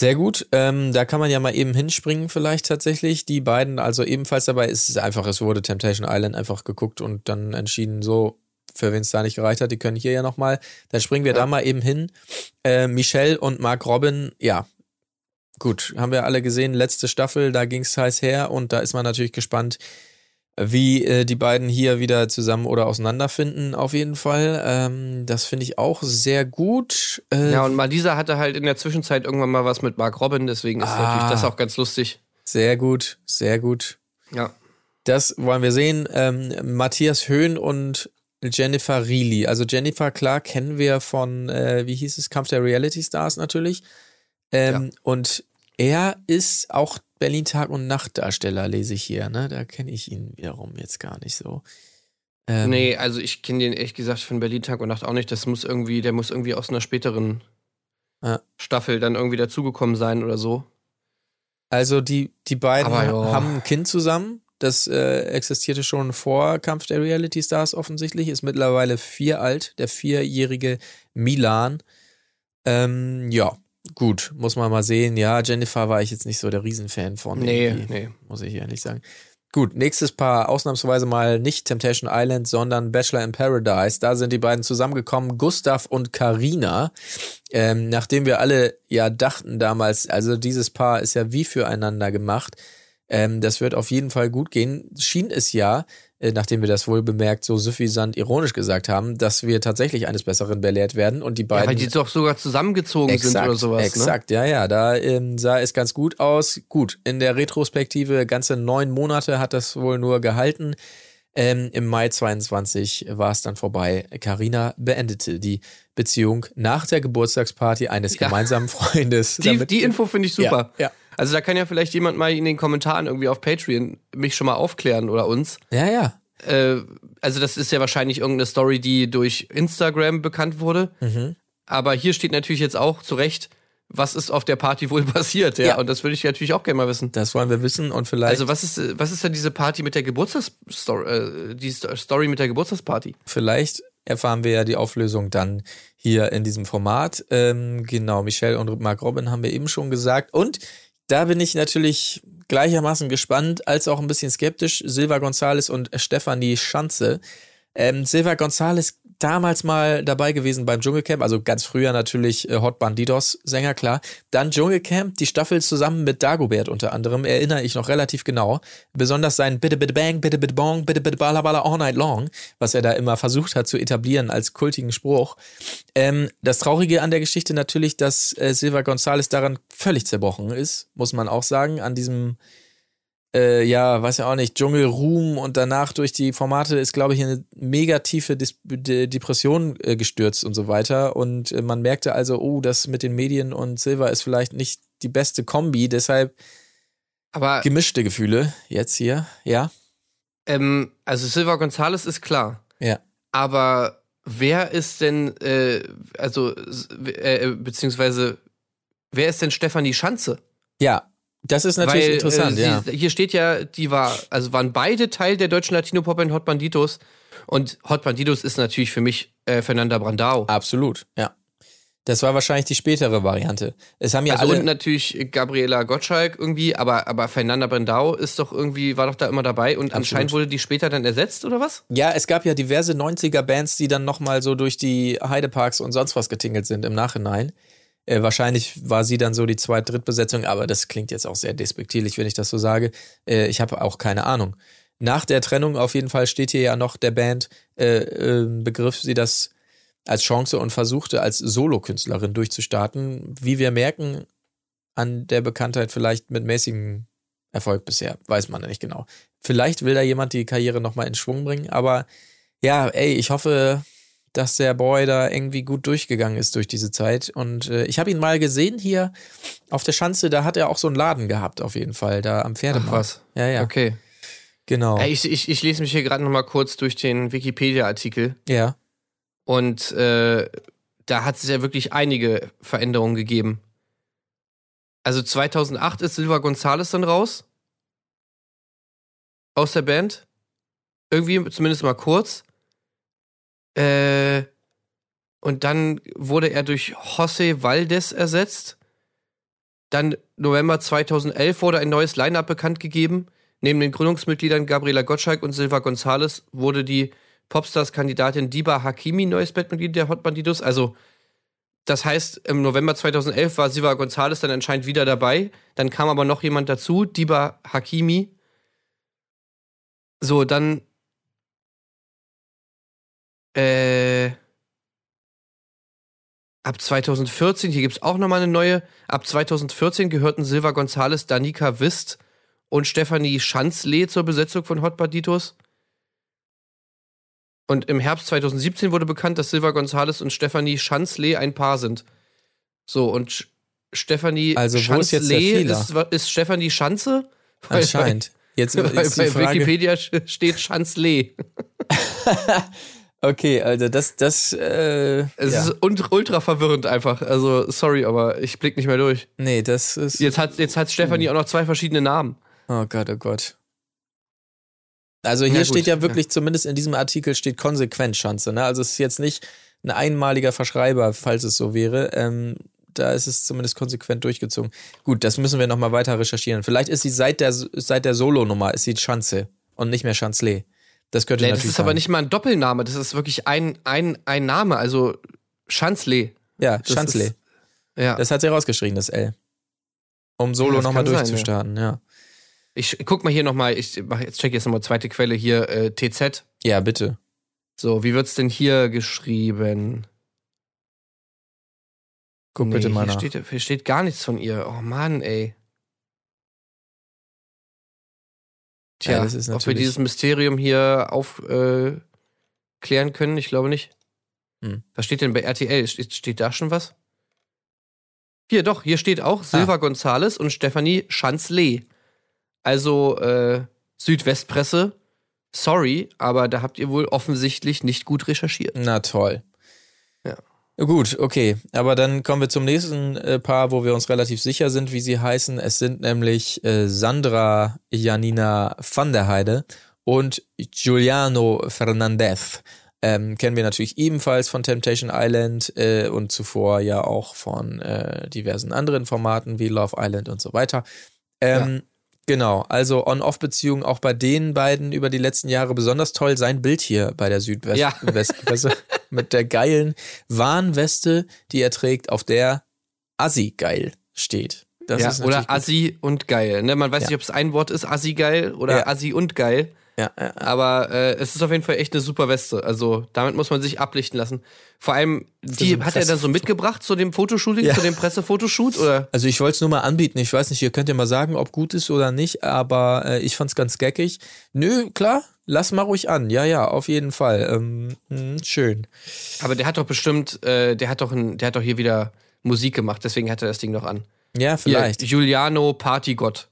Sehr gut. Ähm, da kann man ja mal eben hinspringen, vielleicht tatsächlich. Die beiden, also ebenfalls dabei, ist es einfach, es wurde Temptation Island einfach geguckt und dann entschieden, so, für wen es da nicht gereicht hat, die können hier ja nochmal. Dann springen wir Ja. da mal eben hin. Äh, Michelle und Mark Robin, ja. Gut, haben wir alle gesehen, letzte Staffel, da ging es heiß her und da ist man natürlich gespannt, wie äh, die beiden hier wieder zusammen oder auseinanderfinden, auf jeden Fall. Ähm, das finde ich auch sehr gut. Äh, Ja, und Malisa hatte halt in der Zwischenzeit irgendwann mal was mit Mark Robin, deswegen ist Ah. natürlich das auch ganz lustig. Sehr gut, sehr gut. Ja. Das wollen wir sehen. Ähm, Matthias Höhn und Jennifer Reilly. Also Jennifer, klar, kennen wir von, äh, wie hieß es, Kampf der Reality Stars natürlich. Ähm, Und er ist auch Berlin Tag und Nacht Darsteller, lese ich hier. Ne? Da kenne ich ihn wiederum jetzt gar nicht so. Ähm, Nee, also ich kenne den ehrlich gesagt von Berlin Tag und Nacht auch nicht. Das muss irgendwie, der muss irgendwie aus einer späteren Ja. Staffel dann irgendwie dazugekommen sein oder so. Also die, die beiden Aber haben ein Kind zusammen. Das äh, existierte schon vor Kampf der Reality Stars offensichtlich, ist mittlerweile vier alt, der vierjährige Milan. Ähm, ja, gut, muss man mal sehen. Ja, Jennifer war ich jetzt nicht so der Riesenfan von. Nee, nee. Muss ich ehrlich sagen. Gut, nächstes Paar, ausnahmsweise mal nicht Temptation Island, sondern Bachelor in Paradise. Da sind die beiden zusammengekommen, Gustav und Karina. Ähm, nachdem wir alle ja dachten damals, also dieses Paar ist ja wie füreinander gemacht. Ähm, das wird auf jeden Fall gut gehen. Schien es ja, nachdem wir das wohl bemerkt, so suffisant ironisch gesagt haben, dass wir tatsächlich eines Besseren belehrt werden und die Ja, beiden. weil die doch sogar zusammengezogen sind oder sowas. Ne? Exakt, ja, ja. Da ähm, sah es ganz gut aus. Gut, in der Retrospektive ganze neun Monate hat das wohl nur gehalten. Ähm, Im Mai 22 war es dann vorbei. Carina beendete die Beziehung nach der Geburtstagsparty eines Ja. gemeinsamen Freundes. Die, die Info finde ich super. Ja, ja. Also da kann ja vielleicht jemand mal in den Kommentaren irgendwie auf Patreon mich schon mal aufklären oder uns. ja, ja. Äh, also das ist ja wahrscheinlich irgendeine Story, die durch Instagram bekannt wurde. Mhm. Aber hier steht natürlich jetzt auch zu Recht, was ist auf der Party wohl [laughs] passiert. Ja, Ja. und das würde ich natürlich auch gerne mal wissen. Das wollen wir wissen und vielleicht, Also was ist, was ist denn diese Party mit der Geburtstagsstory, äh, die Sto- Story mit der Geburtstagsparty? vielleicht erfahren wir ja die Auflösung dann hier in diesem Format. Ähm, genau, Michelle und Mark Robin haben wir eben schon gesagt. Und da bin ich natürlich gleichermaßen gespannt, als auch ein bisschen skeptisch. Silva González und Stefanie Schanze. Ähm, Silva González damals mal dabei gewesen beim Dschungelcamp, also ganz früher natürlich äh, Hot Bandidos Sänger, klar. Dann Dschungelcamp, die Staffel zusammen mit Dagobert unter anderem, erinnere ich noch relativ genau. Besonders sein Bitte Bitte Bang, Bitte Bitte Bong, Bitte Bitte Bala All Night Long, was er da immer versucht hat zu etablieren als kultigen Spruch. Ähm, das Traurige an der Geschichte natürlich, dass äh, Silva González daran völlig zerbrochen ist, muss man auch sagen, an diesem äh, ja, weiß ja auch nicht, Dschungelruhm und danach durch die Formate ist, glaube ich, in eine mega tiefe Dis De Depression äh, gestürzt und so weiter. Und äh, man merkte also, oh, das mit den Medien und Silver ist vielleicht nicht die beste Kombi, deshalb Aber gemischte Gefühle jetzt hier, ja. ähm, also Silva González ist klar. Ja. Aber wer ist denn, äh, also, äh, beziehungsweise, wer ist denn Stefanie Schanze? Ja, das ist natürlich Weil, interessant, äh, ja. sie, Hier steht ja, die war, also waren beide Teil der deutschen Latino-Pop-Band Hot Banditos. Und Hot Banditos ist natürlich für mich äh, Fernanda Brandao. Absolut, ja. Das war wahrscheinlich die spätere Variante. Es haben ja Also alle. und natürlich Gabriela Gottschalk irgendwie, aber, aber Fernanda Brendau ist doch irgendwie, war doch da immer dabei und anscheinend wurde die später dann ersetzt, oder was? Ja, es gab ja diverse 90er-Bands, die dann nochmal so durch die Heideparks und sonst was getingelt sind im Nachhinein. Äh, wahrscheinlich war sie dann so die Zweit-, Drittbesetzung, aber das klingt jetzt auch sehr despektierlich, wenn ich das so sage. Äh, ich habe auch keine Ahnung. Nach der Trennung auf jeden Fall steht hier ja noch der Band, äh, äh, begriff sie das als Chance und versuchte als Solokünstlerin durchzustarten. Wie wir merken, an der Bekanntheit vielleicht mit mäßigem Erfolg bisher, weiß man nicht genau. Vielleicht will da jemand die Karriere nochmal in Schwung bringen, aber ja, ey, ich hoffe, dass der Boy da irgendwie gut durchgegangen ist durch diese Zeit. Und äh, ich habe ihn mal gesehen hier auf der Schanze, da hat er auch so einen Laden gehabt, auf jeden Fall, da am Pferdemarkt. Ach, was? Ja, ja, Okay. genau. Ey, ich, ich, ich lese mich hier gerade noch mal kurz durch den Wikipedia-Artikel ja, und äh, da hat es ja wirklich einige Veränderungen gegeben. Also 2008 ist Silva Gonzalez dann raus aus der Band. Irgendwie, zumindest mal kurz. Äh, und dann wurde er durch José Valdez ersetzt. Dann November 2011 wurde ein neues Line-Up bekannt gegeben. Neben den Gründungsmitgliedern Gabriela Gottschalk und Silva Gonzalez wurde die Popstars-Kandidatin Diba Hakimi neues Bandmitglied der Hot Bandidos. Also, das heißt, im November 2011 war Silva Gonzalez dann anscheinend wieder dabei. Dann kam aber noch jemand dazu, Diba Hakimi. So, dann. Äh. Ab 2014, hier gibt es auch nochmal eine neue. Ab 2014 gehörten Silva Gonzalez, Danica Wist und Stefanie Schanzle zur Besetzung von Hot Banditos. Und im Herbst 2017 wurde bekannt, dass Silva Gonzalez und Stefanie Schanzle ein Paar sind. So, und Stefanie Also, wo ist ist, ist Stefanie Schanze? Weil- anscheinend. Jetzt Bei, bei, Frage. Wikipedia steht Schanzle. [laughs] Okay, also das, das, äh, Es ja. ist ultra verwirrend einfach. Also, sorry, aber ich blick nicht mehr durch. nee, das ist. Jetzt hat, jetzt hat Stefanie auch noch zwei verschiedene Namen. Oh Gott, oh Gott. Also hier gut, steht ja wirklich, zumindest in diesem Artikel steht konsequent Schanze. Ne? Also es ist jetzt nicht ein einmaliger Verschreiber, falls es so wäre. Ähm, da ist es zumindest konsequent durchgezogen. Gut, das müssen wir nochmal weiter recherchieren. Vielleicht ist sie seit der, seit der Solo-Nummer, ist sie Schanze und nicht mehr Schanzle. Das könnte Nee, das ist aber sein. nicht mal ein Doppelname, das ist wirklich ein, ein, ein Name, also Schanzle. Ja, Schanzle. Ja. Das hat sie rausgeschrieben, das L. Um Solo Ja, nochmal durchzustarten, ja. Ich guck mal hier nochmal, ich mach, jetzt check jetzt nochmal zweite Quelle hier, äh, TZ. Ja, bitte. So, wie wird's denn hier geschrieben? Guck Nee, bitte mal hier nach. steht, hier steht gar nichts von ihr. Oh Mann, ey. Tja, Ja, das ist ob wir natürlich- dieses Mysterium hier aufklären äh, können, ich glaube nicht. Hm. Was steht denn bei RTL? Steht, steht da schon was? Hier, doch, hier steht auch Silva Gonzales und Stefanie Schanzle. Also, äh, Südwestpresse. Sorry, aber da habt ihr wohl offensichtlich nicht gut recherchiert. Na toll. Ja. Gut, okay. Aber dann kommen wir zum nächsten äh, Paar, wo wir uns relativ sicher sind, wie sie heißen. Es sind nämlich äh, Sandra Janina van der Heide und Giuliano Fernandez. Ähm, kennen wir natürlich ebenfalls von Temptation Island äh, und zuvor ja auch von äh, diversen anderen Formaten wie Love Island und so weiter. Ähm, Genau, also On-Off-Beziehungen auch bei den beiden über die letzten Jahre besonders toll. Sein Bild hier bei der Ja. Südwestpresse [laughs] mit der geilen Warnweste, die er trägt, auf der Assi geil steht. Das ja, oder gut. Assi und geil. Ne? Man weiß Ja. nicht, ob es ein Wort ist, Assi geil oder Ja. Assi und geil. Ja. Aber äh, es ist auf jeden Fall echt eine super Weste. Also damit muss man sich ablichten lassen. Vor allem, die hat er dann so mitgebracht zu dem Fotoshooting, Ja. zu dem Pressefotoshoot? Oder? Also ich wollte es nur mal anbieten. Ich weiß nicht, ihr könnt ja mal sagen, ob gut ist oder nicht, aber äh, ich fand's ganz geckig. Nö, klar, lass mal ruhig an. Ja, ja, auf jeden Fall. Ähm, mh, schön. Aber der hat doch bestimmt, äh, der hat doch ein, der hat doch hier wieder Musik gemacht, deswegen hat er das Ding noch an. Ja, vielleicht. Hier, Giuliano Partygott.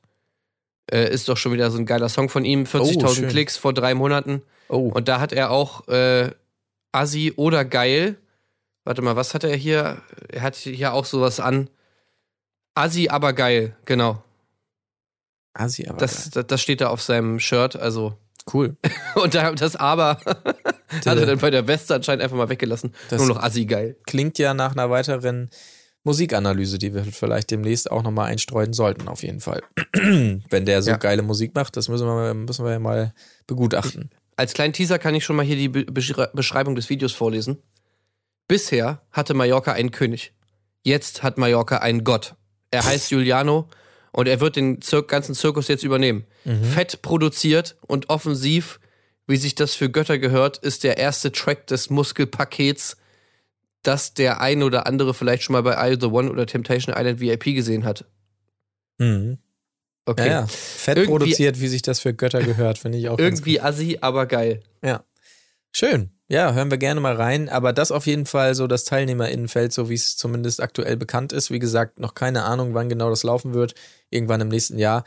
Äh, ist doch schon wieder so ein geiler Song von ihm. 40.000 Oh. Klicks vor drei Monaten. Oh, Und da hat er auch äh, Assi oder geil. Warte mal, was hat er hier? Er hat hier auch sowas an. Assi, aber geil, genau. Assi, aber Das, das, das steht da auf seinem Shirt, also. cool. [laughs] Und da, das aber [laughs] Hat er dann bei der Weste anscheinend einfach mal weggelassen. Das- Nur noch assi geil. Klingt ja nach einer weiteren Musikanalyse, die wir vielleicht demnächst auch nochmal einstreuen sollten, auf jeden Fall. [clears throat] Wenn der so Ja. geile Musik macht, das müssen wir, müssen wir ja mal begutachten. Als kleinen Teaser kann ich schon mal hier die Be Beschrei- Beschreibung des Videos vorlesen. Bisher hatte Mallorca einen König. Jetzt hat Mallorca einen Gott. Er heißt Giuliano und er wird den Zir ganzen Zirkus jetzt übernehmen. Fett produziert und offensiv, wie sich das für Götter gehört, ist der erste Track des Muskelpakets, das der ein oder andere vielleicht schon mal bei I The One oder Temptation Island VIP gesehen hat. Mhm. Okay. Ja, ja. Fett Irgendwie- produziert, wie sich das für Götter gehört, finde ich auch Irgendwie assi, aber geil. Ja. Schön. Ja, hören wir gerne mal rein. Aber das auf jeden Fall so das Teilnehmerinnenfeld, so wie es zumindest aktuell bekannt ist. Wie gesagt, noch keine Ahnung, wann genau das laufen wird. Irgendwann im nächsten Jahr.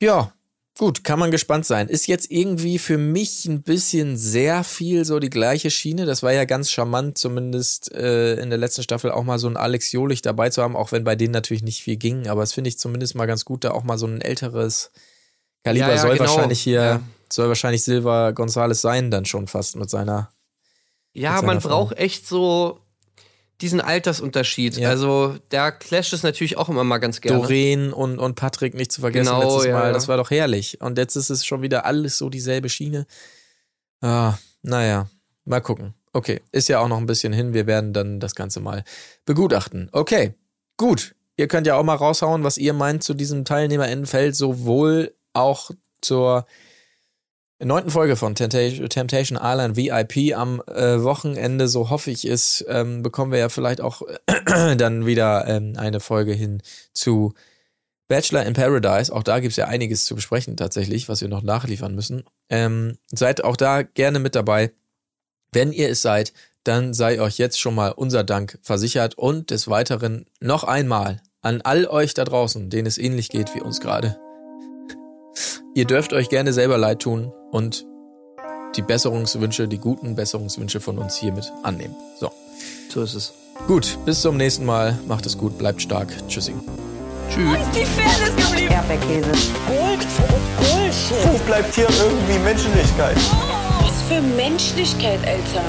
Ja, gut, kann man gespannt sein. Ist jetzt irgendwie für mich ein bisschen sehr viel so die gleiche Schiene. Das war ja ganz charmant, zumindest äh, in der letzten Staffel auch mal so ein Alex Jolich dabei zu haben, auch wenn bei denen natürlich nicht viel ging. Aber es finde ich zumindest mal ganz gut, da auch mal so ein älteres Kaliber Ja, ja, soll genau. wahrscheinlich hier, Ja. soll wahrscheinlich Silva González sein, dann schon fast mit seiner. Ja, Mit man seiner Frau. braucht echt so diesen Altersunterschied. Ja. Also, da clasht es natürlich auch immer mal ganz gerne. Doreen und, und Patrick nicht zu vergessen Genau, letztes ja, Mal. Das war doch herrlich. Und jetzt ist es schon wieder alles so dieselbe Schiene. Ah, naja, mal gucken. Okay, ist ja auch noch ein bisschen hin. Wir werden dann das Ganze mal begutachten. Okay, gut. Ihr könnt ja auch mal raushauen, was ihr meint zu diesem Teilnehmerinnenfeld, sowohl auch zur neunten Folge von Temptation, Island VIP am äh, Wochenende, so hoffe ich es, ähm, bekommen wir ja vielleicht auch [clears throat] dann wieder ähm, eine Folge hin zu Bachelor in Paradise. Auch da gibt's ja einiges zu besprechen tatsächlich, was wir noch nachliefern müssen. Ähm, seid auch da gerne mit dabei. Wenn ihr es seid, dann sei euch jetzt schon mal unser Dank versichert und des Weiteren noch einmal an all euch da draußen, denen es ähnlich geht wie uns gerade. Ihr dürft euch gerne selber leid tun und die Besserungswünsche, die guten Besserungswünsche von uns hiermit annehmen. So. So ist es. Gut, bis zum nächsten Mal. Macht es gut, bleibt stark. Tschüssing. Tschüss. Ist die Fairness geblieben? Erdbeerkäse. Gold, Bullshit. Wo bleibt hier irgendwie Menschlichkeit? Was für Menschlichkeit, Alter.